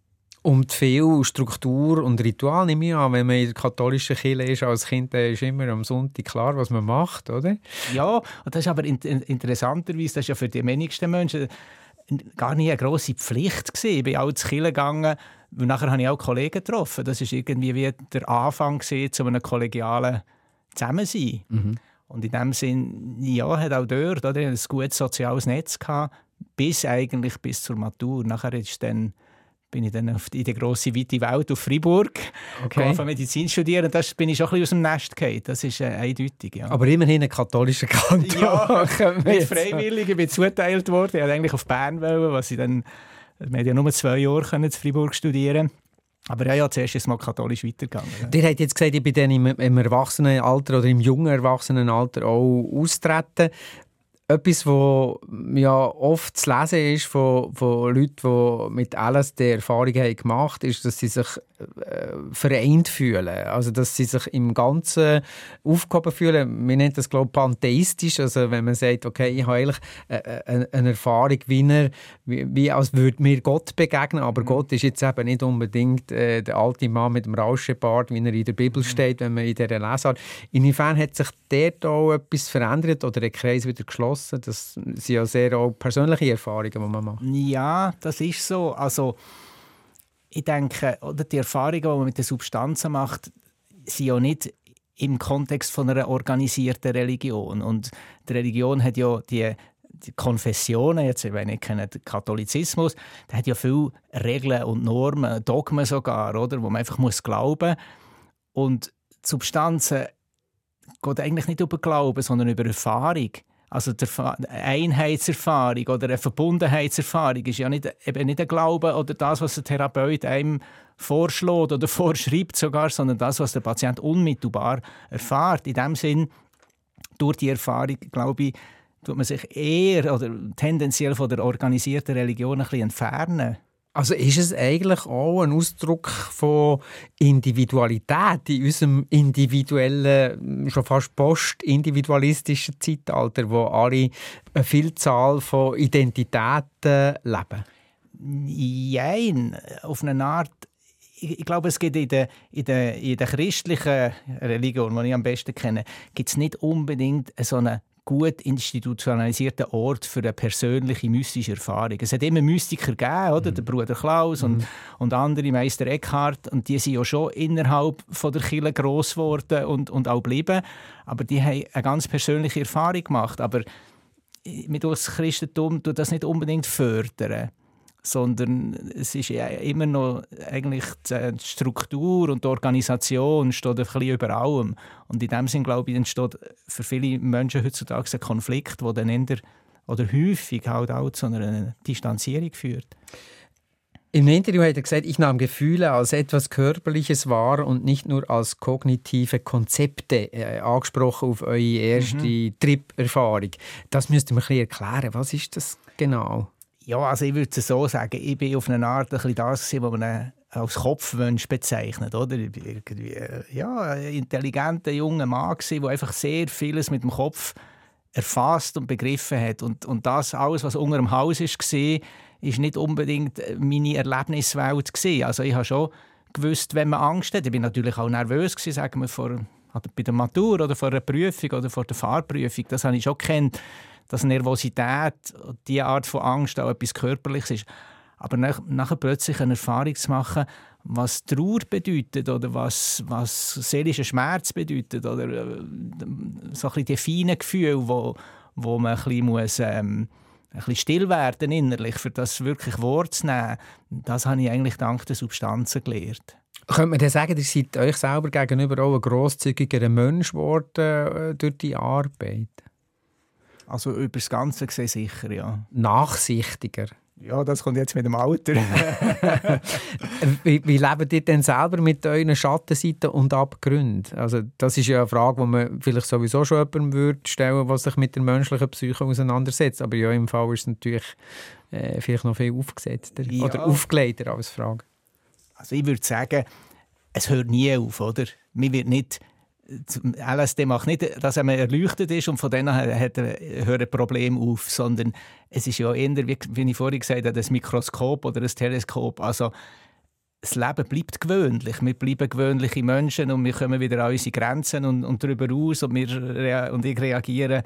[SPEAKER 2] Und viel Struktur und Ritual nehme ich an, wenn man in der katholischen Kirche ist als Kind, ist immer am Sonntag klar, was man macht, oder?
[SPEAKER 3] Ja, und das ist aber in interessanterweise, das ist ja für die wenigsten Menschen gar nicht eine grosse Pflicht gewesen. Ich bin auch zur Kirche gegangen, und nachher habe ich auch Kollegen getroffen. Das ist irgendwie wie der Anfang zu einem kollegialen Zusammensein. Mhm. Und in dem Sinn, ja, hat auch dort oder, ein gutes soziales Netz gehabt, bis eigentlich bis zur Matur. Nachher ist dann bin ich dann auf die, in die grosse, weite Welt auf Freiburg, okay. Medizin studieren. Das bin ich schon ein bisschen aus dem Nest gefallen. Das ist äh, eindeutig. Ja.
[SPEAKER 2] Aber immerhin ein katholischer Kanton.
[SPEAKER 3] Ja, [LAUGHS] mit freiwillig. Ich bin zuteilt worden. Ich wollte eigentlich auf Bern, wollen, was ich dann... Wir ja nur zwei Jahre in Freiburg studieren aber ja, ja, zuerst ist mal katholisch weitergegangen. Ja.
[SPEAKER 2] Ihr habt jetzt gesagt, ich bin dann im, im Erwachsenenalter oder im jungen Erwachsenenalter auch austreten etwas, was ja oft zu lesen ist von, von Leuten, die mit LSD Erfahrungen haben gemacht ist, dass sie sich äh, vereint fühlen. Also, dass sie sich im Ganzen aufgehoben fühlen. Man nennt das, glaube ich, pantheistisch. Also, wenn man sagt, okay, ich habe eigentlich äh, äh eine Erfahrung, wie, er, wie, wie als würde mir Gott begegnen, aber mhm. Gott ist jetzt eben nicht unbedingt äh, der alte Mann mit dem Rauschebart, wie er in der Bibel mhm. steht, wenn man in dieser Lesart. Inwiefern hat sich dort auch etwas verändert oder der Kreis wieder geschlossen? Geschlossen. Das sind ja sehr auch persönliche Erfahrungen, die man macht.
[SPEAKER 3] Ja, das ist so. Also ich denke, oder die Erfahrungen, die man mit den Substanzen macht, sind ja nicht im Kontext von einer organisierten Religion. Und die Religion hat ja die, die Konfessionen, jetzt, wenn ich kenne den Katholizismus, der hat ja viele Regeln und Normen, Dogmen sogar, oder, wo man einfach muss glauben Und die Substanzen geht eigentlich nicht über Glauben, sondern über Erfahrung. Also die Einheitserfahrung oder eine Verbundenheitserfahrung ist ja nicht, eben nicht ein Glaube oder das, was der Therapeut einem vorschlägt oder [LAUGHS] vorschreibt sogar, sondern das, was der Patient unmittelbar erfährt. In dem Sinn, durch die Erfahrung, glaube ich, tut man sich eher oder tendenziell von der organisierten Religion ein bisschen entfernen.
[SPEAKER 2] Also ist es eigentlich auch ein Ausdruck von Individualität in unserem individuellen, schon fast postindividualistischen Zeitalter, wo alle eine Vielzahl von Identitäten leben?
[SPEAKER 3] Nein, auf eine Art ich glaube, es gibt in der, in der, in der christlichen Religion, die ich am besten kenne, gibt es nicht unbedingt so eine gut institutionalisierter Ort für eine persönliche mystische Erfahrung. Es hat immer Mystiker gegeben, oder? Mhm. der Bruder Klaus und, mhm. und andere, Meister Eckhart, und die sind ja schon innerhalb von der Kirche gross geworden und, und auch geblieben, aber die haben eine ganz persönliche Erfahrung gemacht. Aber mit uns Christentum tut das nicht unbedingt fördern sondern es ist ja immer noch eigentlich die Struktur und die Organisation steht ein bisschen über allem. Und in dem Sinne, glaube ich, entsteht für viele Menschen heutzutage ein Konflikt, der dann eher, oder häufig halt auch zu einer Distanzierung führt.
[SPEAKER 2] Im Interview hat er gesagt, ich nahm Gefühle als etwas Körperliches wahr und nicht nur als kognitive Konzepte, äh, angesprochen auf eure erste mhm. Trip-Erfahrung. Das müsst ihr mir ein bisschen erklären. Was ist das genau?
[SPEAKER 3] Ja, also ich würde es so sagen, ich bin auf eine Art ein bisschen das, was man als Kopfwunsch bezeichnet. Oder? War irgendwie ja, ein intelligenter junger Mann, der einfach sehr vieles mit dem Kopf erfasst und begriffen hat. Und, und das alles, was unter dem Haus war, ist nicht unbedingt meine Erlebniswelt. Gewesen. Also ich habe schon gewusst, wenn man Angst hat. Ich war natürlich auch nervös, gewesen, sagen wir, vor, bei der Matur oder vor einer Prüfung oder vor der Fahrprüfung. Das habe ich schon kennt dass Nervosität, diese Art von Angst auch etwas Körperliches ist. Aber nach, nachher plötzlich eine Erfahrung zu machen, was Trauer bedeutet oder was, was seelischer Schmerz bedeutet oder äh, so ein bisschen die feinen Gefühle, wo, wo man ein bisschen, muss, ähm, ein bisschen still werden innerlich, für das wirklich Wort zu nehmen, das habe ich eigentlich dank der Substanzen gelernt.
[SPEAKER 2] Könnte man denn sagen, ihr seid euch selber gegenüber auch ein grosszügigerer Mensch geworden äh, durch die Arbeit?
[SPEAKER 3] Also über das Ganze gesehen sicher, ja.
[SPEAKER 2] Nachsichtiger?
[SPEAKER 3] Ja, das kommt jetzt mit dem Alter. [LAUGHS]
[SPEAKER 2] wie, wie lebt ihr denn selber mit euren Schattenseiten und Abgründen? Also das ist ja eine Frage, die man vielleicht sowieso schon jemandem würde stellen der sich mit der menschlichen Psyche auseinandersetzt. Aber ja, im Fall ist es natürlich äh, vielleicht noch viel aufgesetzter ja. oder aufgelegter als Frage.
[SPEAKER 3] Also ich würde sagen, es hört nie auf, oder? Man wird nicht LSD macht nicht, dass er erleuchtet ist und von denen hat er ein Problem auf, sondern es ist ja eher, wie, wie ich vorhin gesagt habe, ein Mikroskop oder ein Teleskop. Also das Leben bleibt gewöhnlich. Wir bleiben gewöhnliche Menschen und wir kommen wieder an unsere Grenzen und, und darüber aus und, wir, und ich reagiere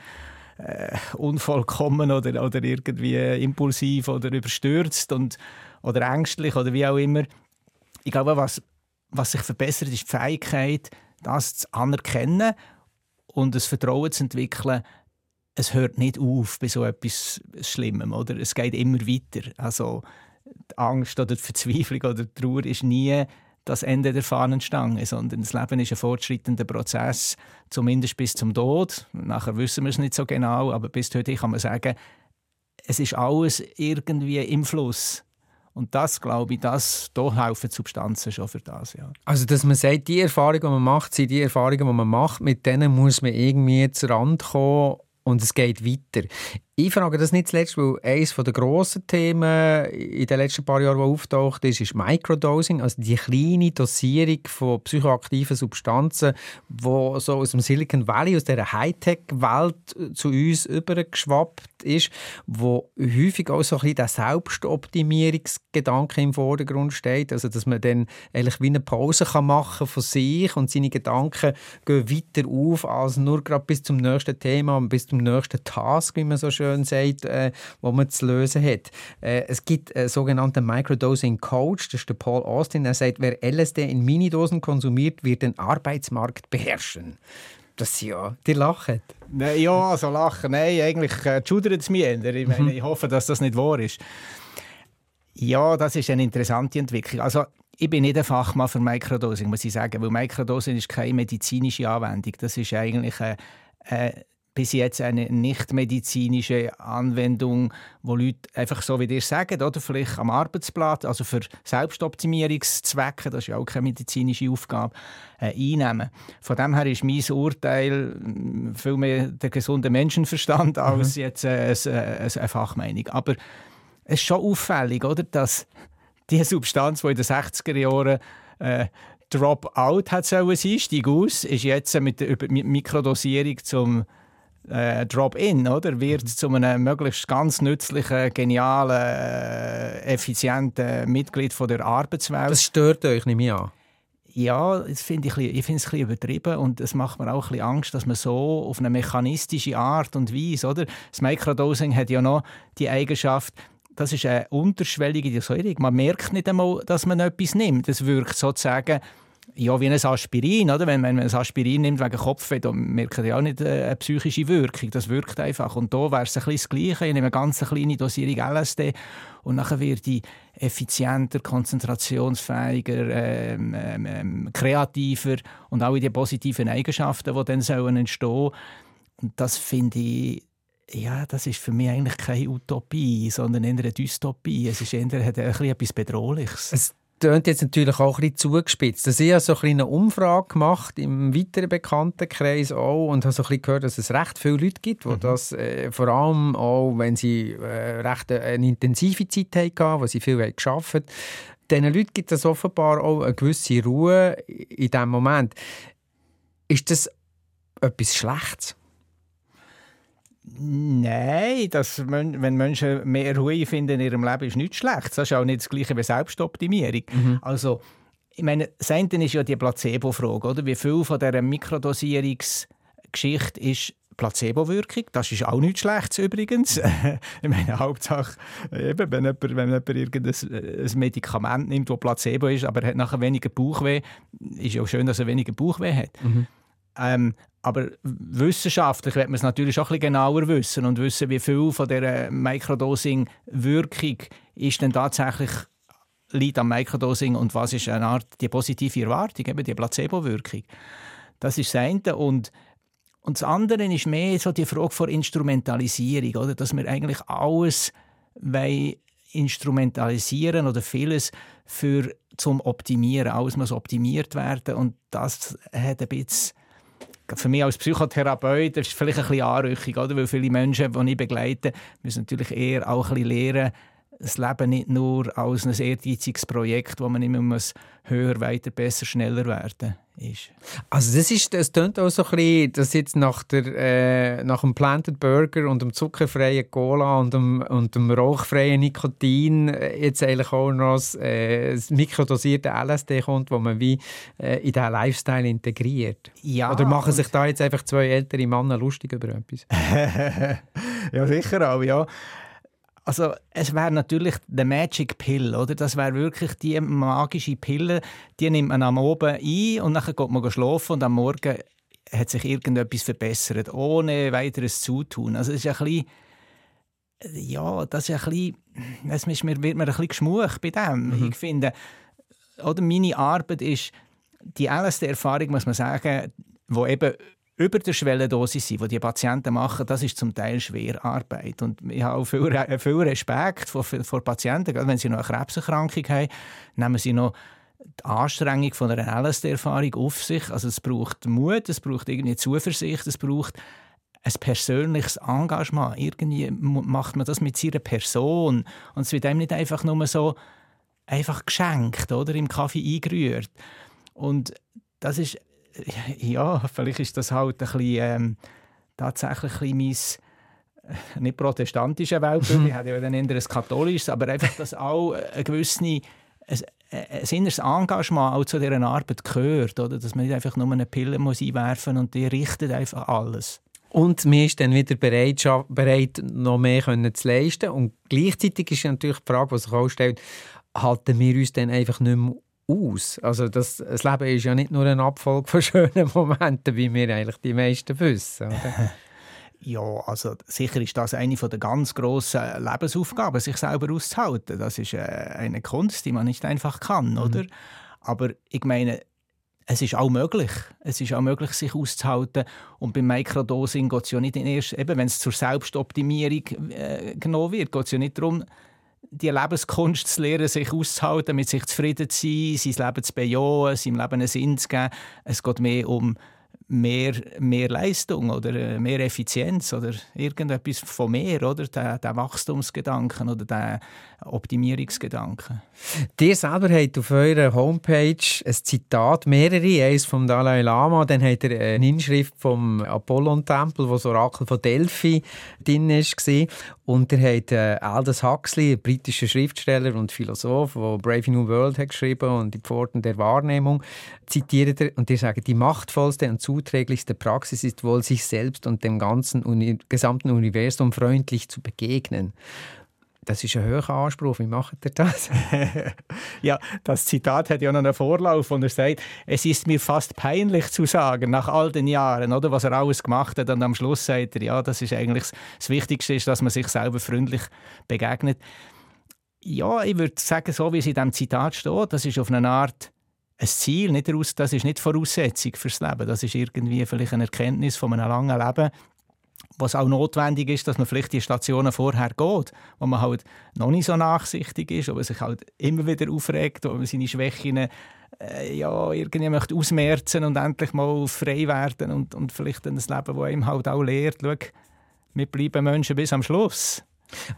[SPEAKER 3] äh, unvollkommen oder, oder irgendwie impulsiv oder überstürzt und, oder ängstlich oder wie auch immer. Ich glaube, was, was sich verbessert, ist die Fähigkeit, das zu anerkennen und das Vertrauen zu entwickeln, es hört nicht auf bei so etwas Schlimmem, oder? Es geht immer weiter. Also die Angst oder die Verzweiflung oder die Trauer ist nie das Ende der Fahnenstange, sondern das Leben ist ein fortschreitender Prozess, zumindest bis zum Tod. Nachher wissen wir es nicht so genau, aber bis heute kann man sagen, es ist alles irgendwie im Fluss. Und das, glaube ich, das, da helfen Substanzen schon für das. Ja.
[SPEAKER 2] Also, dass man sagt, die Erfahrungen, die man macht, sind die Erfahrungen, die man macht, mit denen muss man irgendwie zu Rand kommen und es geht weiter. Ich frage das nicht zuletzt, weil eines der grossen Themen in den letzten paar Jahren, die auftaucht ist, ist Microdosing, also die kleine Dosierung von psychoaktiven Substanzen, die so aus dem Silicon Valley, aus dieser Hightech-Welt zu uns übergeschwappt ist, wo häufig auch so ein bisschen der Selbstoptimierungsgedanke im Vordergrund steht, also dass man dann eigentlich wie eine Pause kann machen von sich und seine Gedanken gehen weiter auf als nur gerade bis zum nächsten Thema und bis zum nächsten Task, wie man so schön schön sagt, äh, wo man zu lösen hat. Äh, es gibt einen sogenannten Microdosing Coach, das ist der Paul Austin, er sagt, wer LSD in Minidosen konsumiert, wird den Arbeitsmarkt beherrschen. Das ja, die lachen.
[SPEAKER 3] Ja, also lachen, nein, eigentlich äh, schudert es mich. Ich, meine, ich hoffe, dass das nicht wahr ist. Ja, das ist eine interessante Entwicklung. Also ich bin nicht ein Fachmann für Microdosing, muss ich sagen, weil Microdosing ist keine medizinische Anwendung. Das ist eigentlich eine, eine bis jetzt eine nicht-medizinische Anwendung, wo Leute einfach so wie dir sagen, oder vielleicht am Arbeitsplatz, also für Selbstoptimierungszwecke, das ist ja auch keine medizinische Aufgabe, äh, einnehmen. Von dem her ist mein Urteil hm, viel mehr der gesunde Menschenverstand mhm. als jetzt äh, eine, äh, eine Fachmeinung. Aber es ist schon auffällig, oder, dass die Substanz, die in den 60er Jahren äh, Drop-out hat sollen sein, Stieg aus, ist jetzt mit der Mikrodosierung zum äh, Drop-in, oder? Wird mhm. zu einem möglichst ganz nützlichen, genialen, äh, effizienten Mitglied von der Arbeitswelt.
[SPEAKER 2] Das stört euch nicht mehr an?
[SPEAKER 3] Ja, das finde ich, ich finde es ein bisschen übertrieben und es macht mir auch ein bisschen Angst, dass man so auf eine mechanistische Art und Weise, oder? Das Microdosing hat ja noch die Eigenschaft, das ist eine unterschwellige Dosierung. Man merkt nicht einmal, dass man etwas nimmt. Es wirkt sozusagen ja, wie ein Aspirin, oder? Wenn man ein Aspirin nimmt wegen Kopfweh, dann merkt ihr auch nicht äh, eine psychische Wirkung. Das wirkt einfach. Und da wäre es ein bisschen das Gleiche. Ich nehme eine ganz kleine Dosierung LSD und nachher wird die effizienter, konzentrationsfähiger, ähm, ähm, ähm, kreativer und auch in die positiven Eigenschaften, die dann sollen entstehen. Und das finde ich ja, das ist für mich eigentlich keine Utopie, sondern eher eine Dystopie. Es ist eher, hat etwas Bedrohliches.
[SPEAKER 2] Es klingt jetzt natürlich auch ein bisschen zugespitzt. Also ich habe so ein eine Umfrage gemacht im weiteren Bekanntenkreis auch und habe so ein bisschen gehört, dass es recht viele Leute gibt, die mhm. das äh, vor allem auch, wenn sie äh, recht eine intensive Zeit hatten, wo sie viel haben geschafft haben, diesen Leuten gibt es offenbar auch eine gewisse Ruhe in diesem Moment. Ist das etwas Schlechtes?
[SPEAKER 3] Nein, dass, wenn Menschen mehr Ruhe finden in ihrem Leben, ist nichts schlecht. Das ist auch nicht das Gleiche wie Selbstoptimierung. Mhm. Also, ich meine, das eine ist ja die Placebo-Frage, oder? Wie viel von dieser Mikrodosierungsgeschichte ist Placebo-Wirkung. Das ist auch nichts Schlechtes übrigens. [LAUGHS] ich meine, Hauptsache, eben, wenn jemand, wenn jemand irgendein ein Medikament nimmt, das Placebo ist, aber hat nachher weniger Bauchweh, ist ja auch schön, dass er weniger Bauchweh hat. Mhm. Ähm, Aber wissenschaftlich wird man es natürlich auch ein bisschen genauer wissen und wissen, wie viel von dieser Microdosing-Wirkung ist denn tatsächlich liegt am Microdosing und was ist eine Art die positive Erwartung, eben die Placebo-Wirkung. Das ist das eine. Und, und das andere ist mehr so die Frage von Instrumentalisierung, oder? dass wir eigentlich alles instrumentalisieren oder vieles für zum Optimieren. Alles muss optimiert werden und das hat ein bisschen für mich als Psychotherapeut ist vielleicht ein bisschen Anrüchung, oder? weil viele Menschen, die ich begleite, müssen natürlich eher auch ein bisschen lernen, das Leben nicht nur als ein ehrgeiziges Projekt, wo man immer muss höher, weiter, besser, schneller werden ist.
[SPEAKER 2] Also das ist, das klingt auch so ein bisschen, dass jetzt nach, der, äh, nach dem Planted Burger und dem zuckerfreien Cola und dem, und dem rauchfreien Nikotin äh, jetzt eigentlich auch noch das, äh, das mikrodosierte LSD kommt, wo man wie äh, in diesen Lifestyle integriert. Ja, Oder machen sich da jetzt einfach zwei ältere Männer lustig über etwas? [LAUGHS] [LAUGHS]
[SPEAKER 3] ja, sicher auch, ja. Also es wäre natürlich der Magic Pill, oder? Das wäre wirklich die magische Pille, die nimmt man am Abend ein und dann geht man schlafen und am Morgen hat sich irgendetwas verbessert, ohne weiteres Zutun. Also es ist ein bisschen, ja, das ist ein bisschen, es wird mir ein bisschen geschmucht bei dem. Mhm. Ich finde, oder meine Arbeit ist, die älteste Erfahrung, muss man sagen, wo eben über der Schwellendosis sind, die die Patienten machen, das ist zum Teil schwer Arbeit. Und ich habe auch viel, viel Respekt vor, vor Patienten, gerade wenn sie noch eine Krebserkrankung haben, nehmen sie noch die Anstrengung von einer LSD-Erfahrung auf sich. Also es braucht Mut, es braucht irgendwie Zuversicht, es braucht ein persönliches Engagement. Irgendwie macht man das mit seiner Person und es wird einem nicht einfach nur so einfach geschenkt oder im Kaffee eingerührt. Und das ist [LAUGHS] ja, vielleicht ist das halt ein bisschen, ähm, tatsächlich ein bisschen mein äh, nicht protestantisches Weltbild, ich habe ja dann eher ein katholisches, aber einfach, dass auch eine gewisse ein, ein inneres Engagement auch zu dieser Arbeit gehört, oder? dass man nicht einfach nur eine Pille muss einwerfen muss und die richtet einfach alles.
[SPEAKER 2] Und man ist dann wieder bereit, bereit noch mehr zu leisten. Und gleichzeitig ist natürlich die Frage, die sich auch stellt, halten wir uns dann einfach nicht mehr aus. Also das, das Leben ist ja nicht nur ein Abfolg von [LAUGHS] schönen Momenten, wie wir eigentlich die meisten wissen. [LAUGHS]
[SPEAKER 3] Ja, also sicher ist das eine der ganz grossen Lebensaufgaben, sich selber auszuhalten. Das ist äh, eine Kunst, die man nicht einfach kann, mhm. oder? Aber ich meine, es ist auch möglich. Es ist auch möglich, sich auszuhalten. Und beim Mikrodosing geht es ja nicht in erst, eben wenn es zur Selbstoptimierung äh, genommen wird, geht es ja nicht darum, die Lebenskunst zu lernen, sich auszuhalten, mit sich zufrieden zu sein, sein Leben zu bejahen, seinem Leben einen Sinn zu geben. Es geht mehr um mehr, mehr Leistung oder äh, mehr Effizienz oder irgendetwas von mehr, oder? Der, der Wachstumsgedanken oder der Optimierungsgedanken.
[SPEAKER 2] Dir selber habt auf eurer Homepage ein Zitat, mehrere, eins vom Dalai Lama, dann habt ihr eine Inschrift vom Apollon-Tempel, wo das Orakel von Delphi drin war. Und ihr habt äh, Aldous Huxley, ein britischer Schriftsteller und Philosoph, der Brave New World hat geschrieben und die Pforten der Wahrnehmung, zitiert er und ihr sagt, die machtvollste und zuträglichste Praxis ist wohl, sich selbst und dem ganzen Uni gesamten Universum freundlich zu begegnen. Das ist ein hoher Anspruch. Wie macht er das? [LAUGHS]
[SPEAKER 3] ja, das Zitat hat ja noch einen Vorlauf und er sagt, es ist mir fast peinlich zu sagen, nach all den Jahren, oder, was er alles gemacht hat. Und am Schluss sagt er, ja, das ist eigentlich das Wichtigste, ist, dass man sich selber freundlich begegnet. Ja, ich würde sagen, so wie es in diesem Zitat steht, das ist auf eine Art ein Ziel, nicht das ist nicht Voraussetzung fürs Leben. Das ist irgendwie vielleicht eine Erkenntnis von einem langen Leben, was auch notwendig ist, dass man vielleicht die Stationen vorher geht, wo man halt noch nicht so nachsichtig ist, aber sich halt immer wieder aufregt, wo man seine Schwächen äh, ja, irgendwie möchte ausmerzen und endlich mal frei werden und, und vielleicht ein Leben, das einem halt auch lehrt, schau, wir bleiben Menschen bis am Schluss.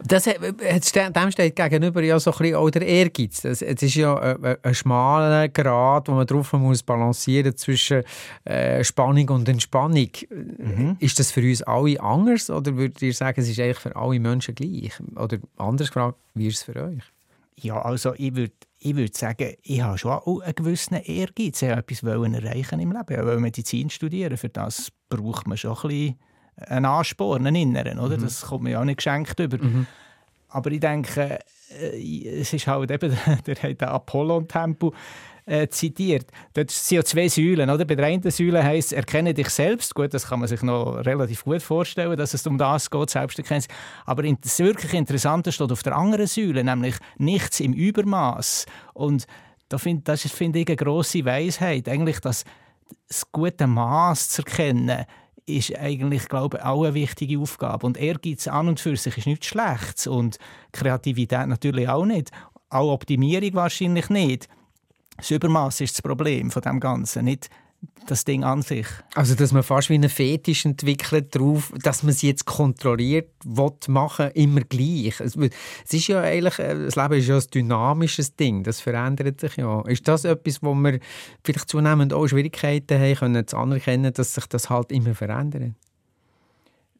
[SPEAKER 2] Das, dem steht gegenüber ja so ein bisschen auch der Ehrgeiz. Es ist ja ein, ein schmaler Grad, wo man drauf muss balancieren zwischen äh, Spannung und Entspannung. Mhm. Ist das für uns alle anders oder würdet ihr sagen, es ist eigentlich für alle Menschen gleich? Oder anders gefragt, wie ist es für euch?
[SPEAKER 3] Ja, also ich würde ich würd sagen, ich habe schon auch einen gewissen Ehrgeiz. Ich wollte etwas erreichen im Leben. Ich wollte Medizin studieren. Für das braucht man schon ein bisschen einen Ansporn, einen inneren, oder? Mhm. Das kommt mir ja auch nicht geschenkt über. Mhm. Aber ich denke, äh, es ist halt eben, [LAUGHS] der hat den Apollon-Tempel, äh, zitiert. Dort sind ja zwei Säulen. Oder? Bei der einen Säule heisst erkenne dich selbst. Gut, das kann man sich noch relativ gut vorstellen, dass es um das geht, Selbsterkenntnis. Aber das wirklich Interessante steht auf der anderen Säule, nämlich nichts im Übermaß. Und da find, das ist, finde ich, eine grosse Weisheit. Eigentlich, dass das gute Maß zu erkennen, ist eigentlich, glaube ich, auch eine wichtige Aufgabe. Und Ehrgeiz an und für sich ist nichts Schlechtes und Kreativität natürlich auch nicht. Auch Optimierung wahrscheinlich nicht. Das Übermaß ist das Problem von dem Ganzen, nicht das Ding an sich.
[SPEAKER 2] Also, dass man fast wie einen Fetisch entwickelt darauf, dass man sie jetzt kontrolliert will machen, immer gleich. Es, ist ja eigentlich, äh, das Leben ist ja ein dynamisches Ding, das verändert sich ja. Ist das etwas, wo wir vielleicht zunehmend auch Schwierigkeiten haben, können zu anerkennen, dass sich das halt immer verändert?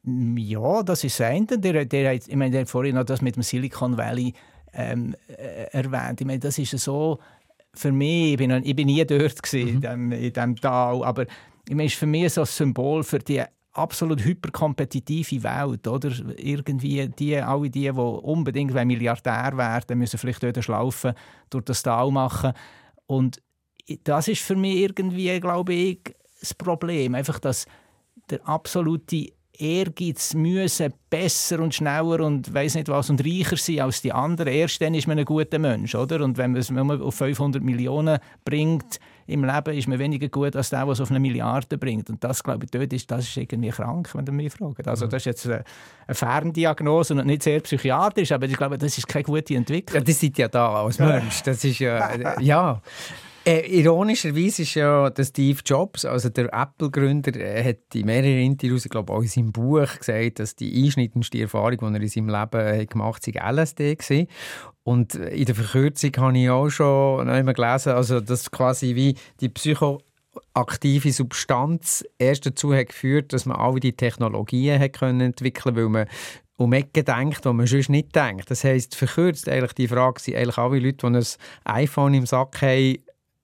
[SPEAKER 3] Ja, das ist eine. Der, der, ich meine, der vorhin noch das mit dem Silicon Valley ähm, äh, erwähnt. Ich meine, das ist so für mich, ich bin, ich bin nie dort gewesen, mhm. in diesem Tal, aber ich meine, ist für mich so ein Symbol für die absolut hyperkompetitive Welt, oder? Irgendwie die, alle die, die unbedingt Milliardär werden, müssen vielleicht dort Schlaufen durch das Tal machen. Und das ist für mich irgendwie, glaube ich, das Problem. Einfach, dass der absolute Ehrgeiz müssen besser und schneller und weiß nicht was und reicher sein als die anderen. Erst dann ist man ein guter Mensch, oder? Und wenn man es auf 500 Millionen bringt im Leben, ist man weniger gut als der, der es auf eine Milliarde bringt. Und das, glaube ich, dort ist, das ist irgendwie krank, wenn du mich fragst. Also das ist jetzt eine, Ferndiagnose und nicht sehr psychiatrisch, aber ich glaube, das ist keine gute Entwicklung.
[SPEAKER 2] Ja, die sind ja da als Mensch. Das ist ja, ja. [LAUGHS] Äh, ironischerweise ist ja der Steve Jobs, also der Apple-Gründer, hat in mehreren Interviews, ich glaube auch in seinem Buch, gesagt, dass die einschneidendste Erfahrung, die er in seinem Leben gemacht hat, LSD war. Und in der Verkürzung habe ich auch schon einmal gelesen, also dass quasi wie die psychoaktive Substanz erst dazu hat geführt, dass man alle die Technologien hat können entwickeln, weil man um Ecken denkt, die man sonst nicht denkt. Das heisst, verkürzt eigentlich die Frage sind eigentlich alle Leute, die ein iPhone im Sack haben,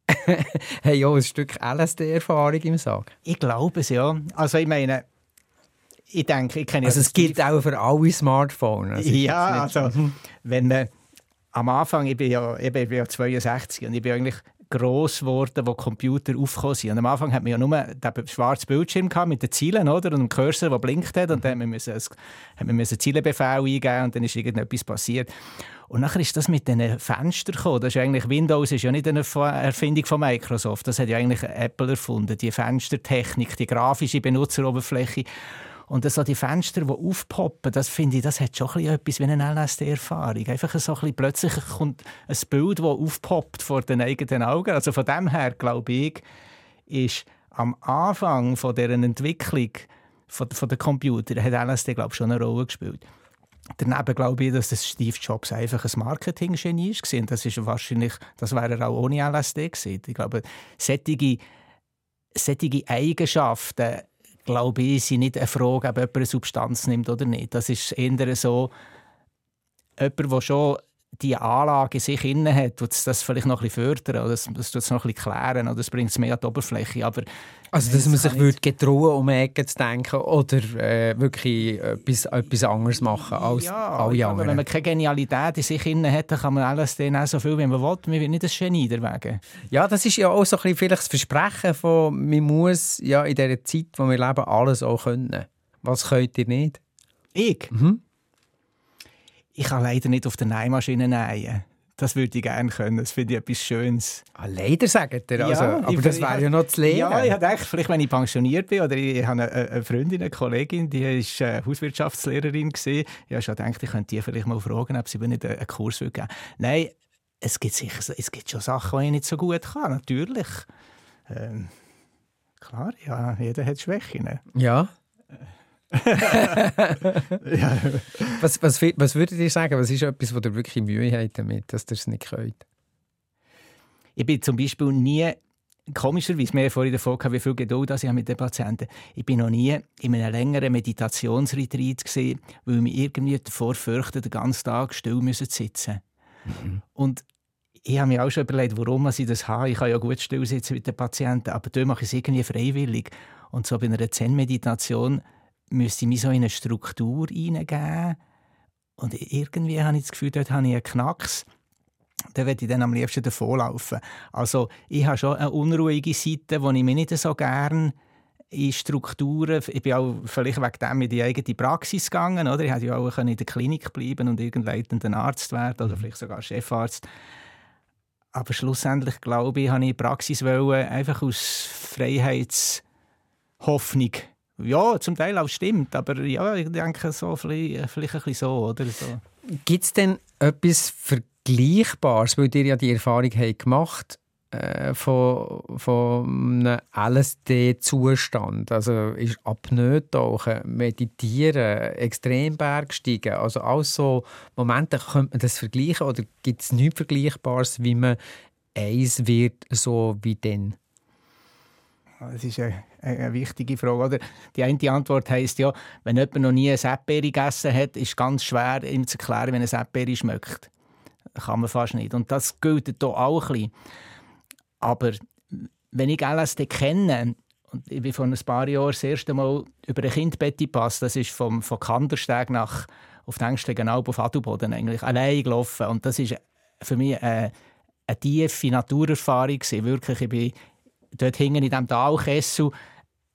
[SPEAKER 2] [LAUGHS] haben ja ein Stück LSD-Erfahrung im Sack.
[SPEAKER 3] Ich glaube es, ja. Also ich meine, ich denke, ich kenne
[SPEAKER 2] Also es gilt auch für alle Smartphones.
[SPEAKER 3] Also ja, also wenn man am Anfang, ich bin ja, ich bin ja 62 und ich bin eigentlich gross geworden, wo Computer aufgekommen sind. Und am Anfang hat man ja nur den schwarzen Bildschirm mit den Zielen oder? und einem Cursor, der blinkt hat. Und dann musste man einen Zielebefehl eingeben und dann ist irgendetwas passiert. Und nachher ist das mit diesen Fenstern gekommen. Das ist eigentlich, Windows ist ja nicht eine Erfindung von Microsoft. Das hat ja eigentlich Apple erfunden. Die Fenstertechnik, die grafische Benutzeroberfläche. Und so die Fenster, die aufpoppen, das finde ich, das hat schon etwas wie eine LSD-Erfahrung. Einfach so ein bisschen, plötzlich kommt ein Bild, das aufpoppt vor den eigenen Augen. Also von dem her, glaube ich, ist am Anfang von dieser Entwicklung von, von der Computer hat LSD, glaube ich, schon eine Rolle gespielt. Daneben glaube ich, dass das Steve Jobs einfach ein Marketing-Genie war. Das ist wahrscheinlich, das wäre er auch ohne LSD gewesen. Ich glaube, solche, solche Eigenschaften, glaube ich, sind nicht eine Frage, ob jemand eine Substanz nimmt oder nicht. Das ist eher so, jemand, der schon die Anlage in sich inne hat, tut das vielleicht noch ein bisschen fördern oder das, das es noch ein bisschen klären oder das bringt es mehr an die Oberfläche. Aber
[SPEAKER 2] also, dass man sich würde getrauen, um Ecken zu denken oder äh, wirklich etwas, etwas anderes machen als
[SPEAKER 3] ja,
[SPEAKER 2] alle anderen.
[SPEAKER 3] Wenn man keine Genialität in sich inne hat, dann kann man alles dann auch so viel, wie man will. Man wird nicht ein Genie derwegen.
[SPEAKER 2] Ja, das ist ja auch so ein bisschen vielleicht das Versprechen von, man muss ja in dieser Zeit, in der wir leben, alles auch können. Was könnt ihr nicht?
[SPEAKER 3] Ich? Mhm ich kann leider nicht auf der Nähmaschine nähen. Das würde ich gerne können. Das finde ich etwas Schönes.
[SPEAKER 2] Ah, leider, sagt er. Also, ja, aber das wäre ja noch zu lernen.
[SPEAKER 3] Ja, ich dachte, vielleicht, wenn ich pensioniert bin oder ich habe eine, Freundin, eine Kollegin, die war äh, Hauswirtschaftslehrerin. Gewesen. Ich habe schon gedacht, ich könnte die vielleicht mal fragen, ob sie mir nicht einen Kurs geben würde. Nein, es gibt, sicher, es gibt schon Sachen, die ich nicht so gut kann, natürlich. Ähm, klar, ja, jeder hat Schwächen.
[SPEAKER 2] Ja. Ja. [LAUGHS] was, was, was würdet ihr sagen? Was ist etwas, wo ihr wirklich Mühe habt damit, dass ihr es nicht könnt?
[SPEAKER 3] Ich bin zum Beispiel nie, komischerweise, wir haben vorhin davon gehabt, wie viel Geduld ich habe mit den Patienten Ich bin noch nie in einem längeren Meditationsretreat gesehen, weil ich mich irgendwie davor fürchte, den ganzen Tag still müssen sitzen mhm. Und ich habe mir auch schon überlegt, warum ich das habe. Ich kann ja gut still sitzen mit den Patienten, aber da mache ich es irgendwie freiwillig. Und so bei einer Zen-Meditation müsste ich mich so in eine Struktur hineingeben. Und irgendwie habe ich das Gefühl, dort habe ich einen Knacks. dann würde ich dann am liebsten davonlaufen. Also ich habe schon eine unruhige Seite, die ich mir nicht so gerne in Strukturen. Ich bin auch vielleicht wegen dem in die eigene Praxis gegangen. Oder? Ich hätte ja auch in der Klinik bleiben und irgendein Arzt werden oder mhm. vielleicht sogar Chefarzt. Aber schlussendlich, glaube ich, habe ich Praxis wollen, einfach aus Freiheitshoffnung. Ja, zum Teil auch stimmt, aber ja, ich denke so, vielleicht, vielleicht ein bisschen so. Oder so.
[SPEAKER 2] Gibt es denn etwas Vergleichbares, weil ihr ja die Erfahrung habt gemacht äh, von, von einem LSD-Zustand. Also ist Apnoe tauchen, Meditieren, Extrembergsteigen, also all so Momente, könnte man das vergleichen oder gibt es nichts Vergleichbares, wie man eins wird, so wie dann?
[SPEAKER 3] Das ist eine, eine, wichtige Frage. Oder? Die eine Antwort heisst ja, wenn jemand noch nie eine Erdbeere gegessen hat, ist es ganz schwer, ihm zu erklären, wie eine Erdbeere schmeckt. Kann man fast nicht. Und das gilt hier auch ein bisschen. Aber wenn ich LSD kenne, und ich bin vor ein paar Jahren das erste Mal über ein Kindbett gepasst, das ist vom, von Kandersteg nach auf den engsten Alp auf Adelboden eigentlich, allein gelaufen. Und das ist für mich eine, eine tiefe Naturerfahrung. Wirklich, ich bin dort hinten in diesem Talkessel,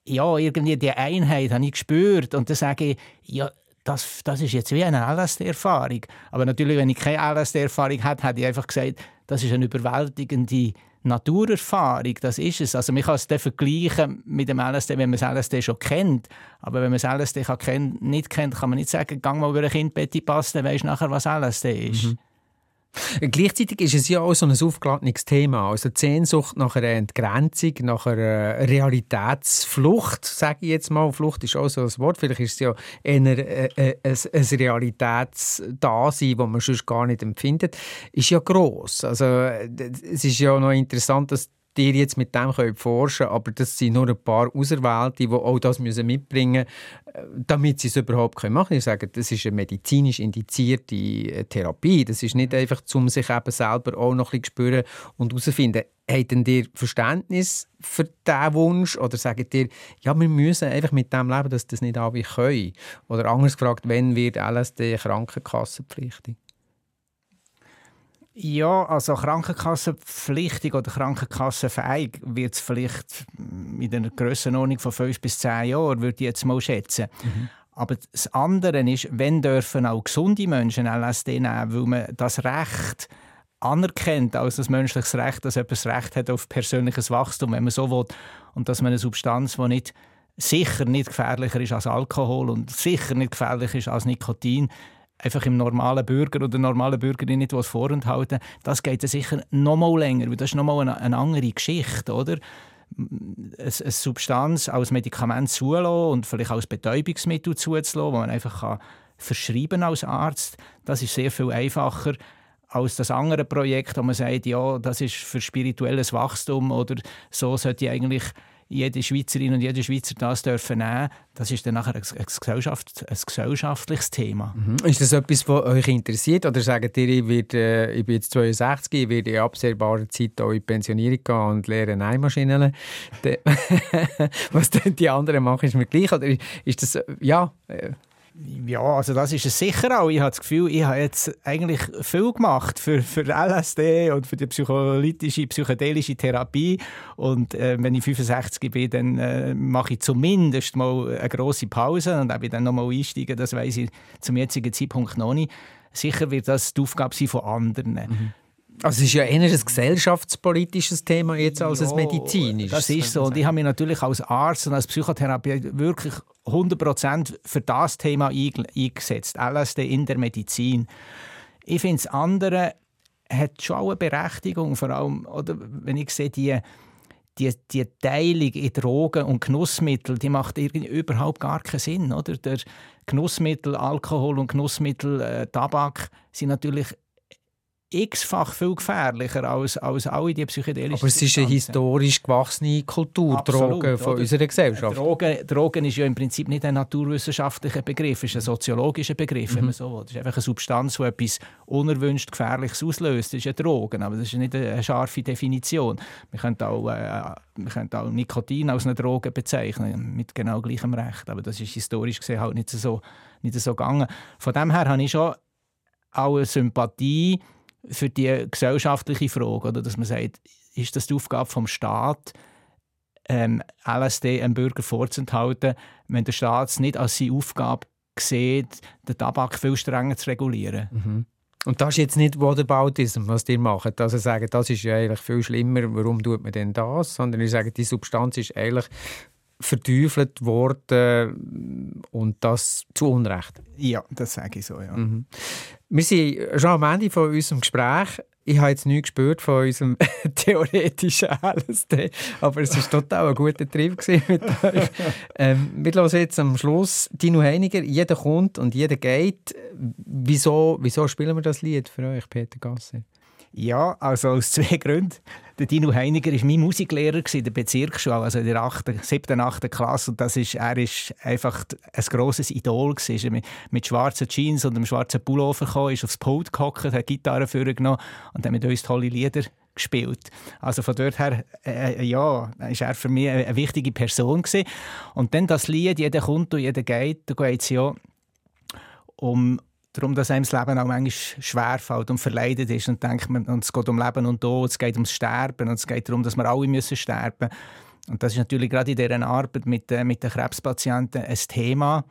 [SPEAKER 3] ja, irgendwie die Einheit habe ich gespürt. Und dann sage ich, ja, das, das ist jetzt wie eine LSD-Erfahrung. Aber natürlich, wenn ich keine LSD-Erfahrung hätte, hätte ich einfach gesagt, das ist eine überwältigende Naturerfahrung, das ist es. Also man kann es vergleichen mit dem LSD, wenn man das LSD schon kennt. Aber wenn man das LSD nicht kennt, kann man nicht sagen, gang mal über ein Kind passen, dann weisst du nachher, was LSD ist. Mhm.
[SPEAKER 2] Gleichzeitig ist es ja auch so ein aufgeladenes Thema. Also die Sehnsucht nach einer Entgrenzung, nach einer Realitätsflucht, sage ich jetzt mal. Flucht ist auch so ein Wort. Vielleicht ist es ja eher ein, ein, ein Realitätsdasein, das man sonst gar nicht empfindet, ist ja gross. Also es ist ja noch interessant, dass ihr jetzt mit dem könnt forschen aber das sind nur ein paar Auserwählte, die auch das müssen mitbringen müssen, äh, damit sie es überhaupt machen können. Ich sage, das ist eine medizinisch indizierte äh, Therapie. Das ist nicht einfach, um sich eben selber auch noch ein bisschen spüren und herauszufinden, habt ihr Verständnis für diesen Wunsch oder sagt ihr, ja, wir müssen einfach mit dem leben, dass das nicht alle können? Oder anders gefragt, wann wird LSD krankenkassenpflichtig?
[SPEAKER 3] Ja, also krankenkassenpflichtig oder krankenkassenfähig wird es vielleicht in einer Grössenordnung von fünf bis zehn Jahren, würde ich jetzt mal schätzen. Mhm. Aber das andere ist, wenn dürfen auch gesunde Menschen LSD nehmen, weil man das Recht anerkennt als das menschliches Recht, dass jemand das Recht hat auf persönliches Wachstum, wenn man so will, und dass man eine Substanz, die nicht sicher nicht gefährlicher ist als Alkohol und sicher nicht gefährlicher ist als Nikotin, einfach im normalen Bürger oder normalen Bürgerin nicht vorenthalten, das geht sicher noch mal länger, weil das ist noch mal eine, eine andere Geschichte, oder? eine Substanz als Medikament zulassen und vielleicht als Betäubungsmittel zuzulassen, wo man einfach kann verschreiben als Arzt, das ist sehr viel einfacher als das andere Projekt, wo man sagt, ja, das ist für spirituelles Wachstum oder so sollte eigentlich jede Schweizerin und jeder Schweizer das dürfen nehmen, das ist dann nachher ein, ein, Gesellschaft, ein gesellschaftliches Thema.
[SPEAKER 2] Mhm. Ist das etwas, was euch interessiert? Oder sagt ihr, ich, werde, äh, ich bin jetzt 62, ich werde in absehbarer Zeit auch in die Pensionierung gehen und lehre Nähmaschinen? [LAUGHS] [LAUGHS] was die anderen machen, ist mir gleich? Oder ist das, ja...
[SPEAKER 3] Ja, also das ist es sicher auch. Ich habe das Gefühl, ich habe jetzt eigentlich viel gemacht für, für LSD und für die psycholytische, psychedelische Therapie. Und äh, wenn ich 65 bin, dann äh, mache ich zumindest mal eine grosse Pause und ob ich dann nochmal einsteigen, das weiß ich zum jetzigen Zeitpunkt noch nicht. Sicher wird das die Aufgabe sein von anderen. Mhm.
[SPEAKER 2] Also es ist ja eher ein gesellschaftspolitisches Thema jetzt als ja, ein medizinisches.
[SPEAKER 3] Das ist so. Und ich habe mich natürlich als Arzt und als Psychotherapeut wirklich 100% für das Thema eingesetzt. LSD in der Medizin. Ich finde, das andere hat schon eine Berechtigung, vor allem, oder, wenn ich sehe, die, die, die Teilung in Drogen und Genussmittel, die macht irgendwie überhaupt gar keinen Sinn. Oder? Der Genussmittel, Alkohol und Genussmittel, äh, Tabak sind natürlich x-fach viel gefährlicher als, als alle die psychedelischen
[SPEAKER 2] Aber es ist eine historisch gewachsene Kultur, Absolut, Drogen von oder? unserer Gesellschaft.
[SPEAKER 3] Drogen, Drogen ist ja im Prinzip nicht ein naturwissenschaftlicher Begriff, es ist ein soziologischer Begriff, mhm. wenn man so will. Es ist einfach eine Substanz, die etwas unerwünscht Gefährliches auslöst. Das ist eine Drogen, aber das ist nicht eine scharfe Definition. Wir können auch, äh, wir können auch Nikotin als eine Droge bezeichnen, mit genau gleichem Recht. Aber das ist historisch gesehen halt nicht so, nicht so gegangen. Von dem her habe ich schon auch eine Sympathie für die gesellschaftliche Frage, oder dass man sagt, ist das die Aufgabe vom Staat, ähm, LSD einem Bürger vorzuenthalten, wenn der Staat es nicht als seine Aufgabe sieht, den Tabak viel strenger zu regulieren.
[SPEAKER 2] Mhm. Und das ist jetzt nicht Whataboutism, was die machen. Also sagen, das ist ja eigentlich viel schlimmer, warum tut man denn das? Sondern ich sage, die Substanz ist eigentlich verteufelt worden und das zu Unrecht.
[SPEAKER 3] Ja, das sage ich so, ja.
[SPEAKER 2] Mhm. Wir sind schon am Ende von unserem Gespräch ich habe jetzt nichts gespürt von unserem [LAUGHS] theoretischen LSD, aber es war total ein guter Trip [LAUGHS] mit euch. Ähm, wir hören jetzt am Schluss Dino Heiniger. Jeder kommt und jeder geht. Wieso, wieso spielen wir das Lied für euch, Peter Gasser?
[SPEAKER 3] Ja, also aus zwei Gründen. Der Dino Heiniger war mein Musiklehrer in der Bezirksschule, also in der 8., 7., 8. Klasse. Und das ist, er ist einfach ein grosses Idol. Gewesen. Mit, mit schwarzen Jeans und einem schwarzen Pullover gekommen, ist aufs Pult gehockt, hat Gitarre vorgenommen und hat mit uns tolle Lieder gespielt. Also von dort her, äh, äh ja, ist er für mich eine, eine wichtige Person gewesen. Und dann das Lied, jeder kommt und jeder geht, da geht es ja um darum, dass einem das Leben auch manchmal schwerfällt und verleidet ist und denkt man, und es geht um Leben und Tod, es geht ums Sterben und es geht darum, dass wir alle müssen sterben und das ist natürlich gerade in dieser Arbeit mit, äh, mit den Krebspatienten ein Thema,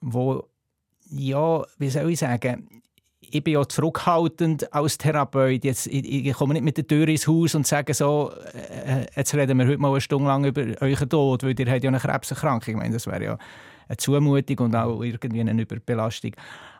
[SPEAKER 3] wo, ja, wie soll ich sagen, ich bin ja zurückhaltend als Therapeut. Jetzt, ich, ich, komme nicht mit der Tür ins Haus und sage so, äh, jetzt reden wir heute mal eine Stunde lang über euren Tod, weil ihr habt ja eine Krebserkrankung. Ich meine, das wäre ja eine Zumutung und auch irgendwie eine Überbelastung.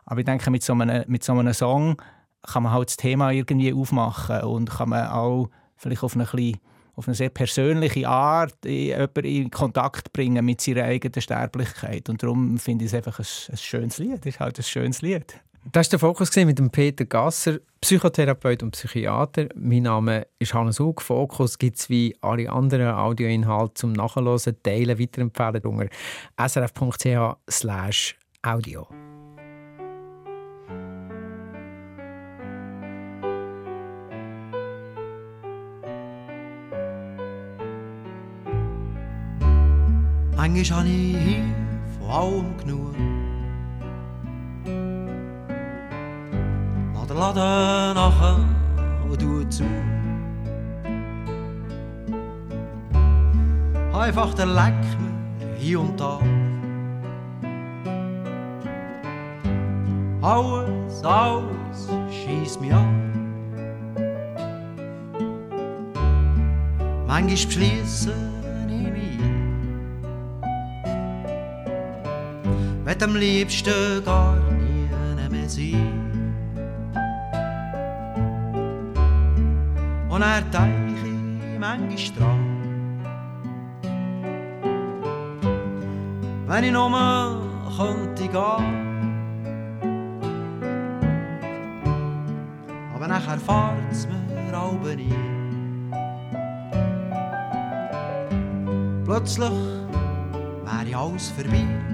[SPEAKER 3] Aber ich denke, mit so einem, mit so einem Song kann man halt das Thema irgendwie aufmachen und kann man auch vielleicht auf eine, bisschen, auf eine sehr persönliche Art jemanden in Kontakt bringen mit seiner eigenen Sterblichkeit. Und darum finde ich es einfach ein, ein schönes Lied. Es ist halt ein schönes Lied.
[SPEAKER 2] Das war der Fokus mit dem Peter Gasser, Psychotherapeut und Psychiater. Mein Name ist Hannes Hug. Fokus gibt es wie alle anderen Audioinhalte zum Nachhören, Teilen, Weiterempfehlen unter srf.ch/audio.
[SPEAKER 4] Manchmal habe ich hier von allem genug. Lass den Laden nachher und tu zu. Einfach der Leck hier und da. Alles, alles schießt mich an. Manchmal beschließen Möcht am liebsten gar nie mehr sein. Und er denke ich manchmal dran. Wenn ich nur könnte gehen. Aber nachher fahrt's mir auch nie. Plötzlich wäre alles vorbei.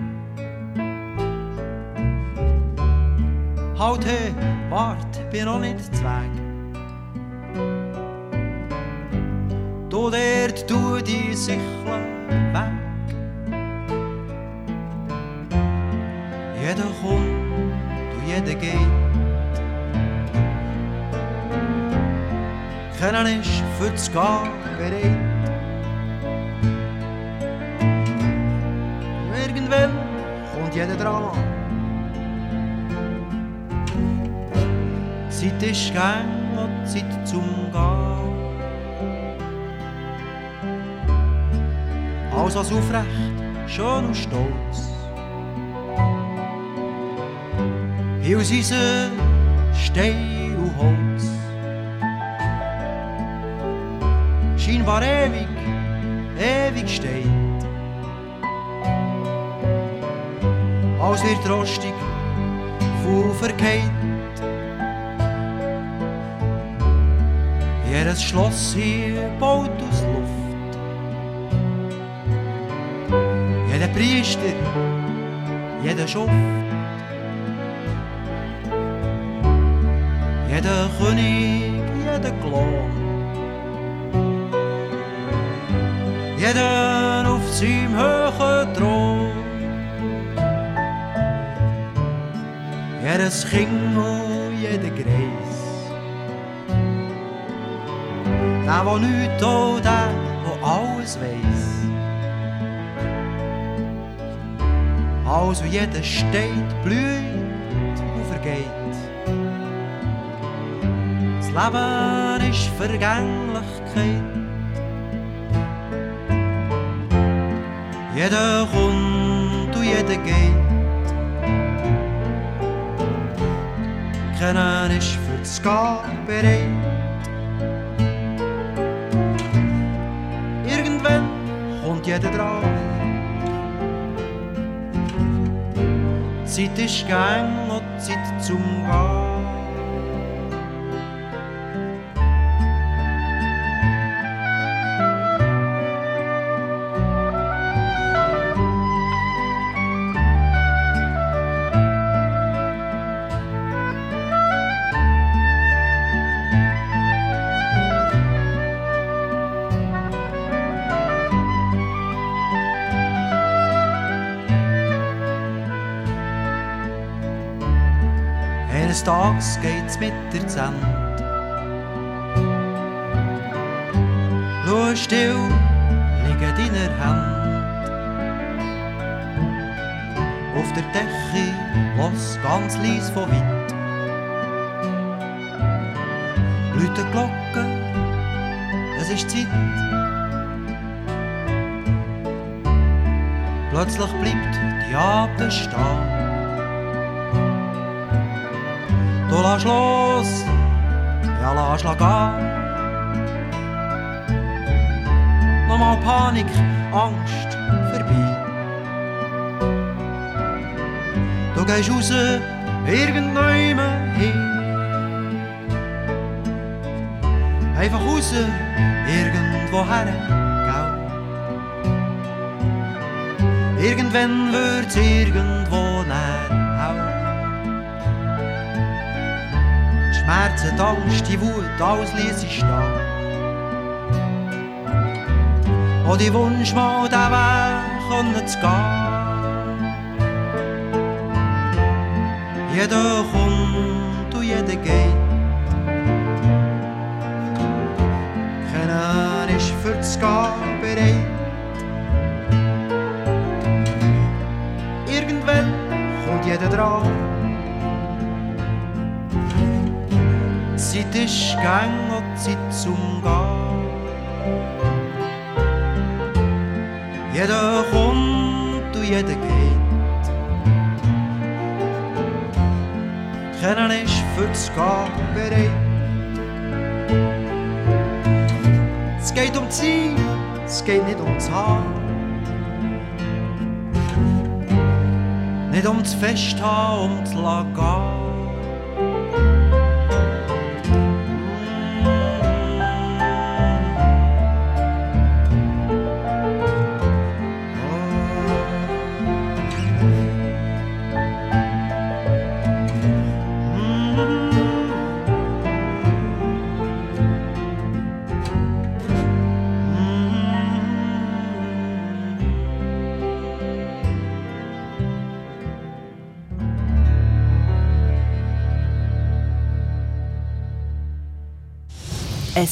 [SPEAKER 4] Halt, hey, wart, bin noch nicht zweig. Du dort, tu die Sichel weg. Jeder kommt und jeder geht. Keiner ist für das Gehen bereit. Irgendwann kommt jeder dran. Zeit ist gang und Zeit zum Gehen. Alles als aufrecht, schön und stolz. Hier aus Eisen, Stein und Holz. Scheinbar ewig, ewig steht. Alles wird rostig, voll verkehrt. Jedes Schloss hier baut aus Luft. Jeder Priester, jeder Schuft. Jeder König, jeder Klon. Jeder auf seinem hohen Thron. Jedes Kind und jeder Greis. Der, der nichts auch der, der alles weiss. Also jeder steht, blüht und vergeht. Das Leben ist Vergänglichkeit. Jeder kommt und jeder geht. Keiner ist für das Gehen bereit. Jeder drauf. Zeit ist gang und Zeit zum Gehen. Ende. Schau still, liegen deiner Hand. Auf der Decke, los ganz leis von weit. Läuten Glocken, es ist Zeit. Plötzlich bleibt die Atem stehen. Lass los, ja lass gehen. Nochmal Panik, Angst vorbei. Du gehst raus, irgendwann hin. Einfach raus, irgendwo her, gell? Irgendwann wird's irgendwo Schmerzen, die Angst, die Wut, alles ließ ich stehen. Und ich wünsch mal, den Weg können zu gehen. Jeder kommt und jeder geht. Keiner ist für das Gehen bereit. Irgendwann kommt jeder dran. Zeit ist und Zeit zum Gehen. Jeder kommt und jeder geht. Keiner ist für das Gehen bereit. Es geht um Zeit, es geht nicht ums Haar. Nicht ums Festhaben, ums Lager.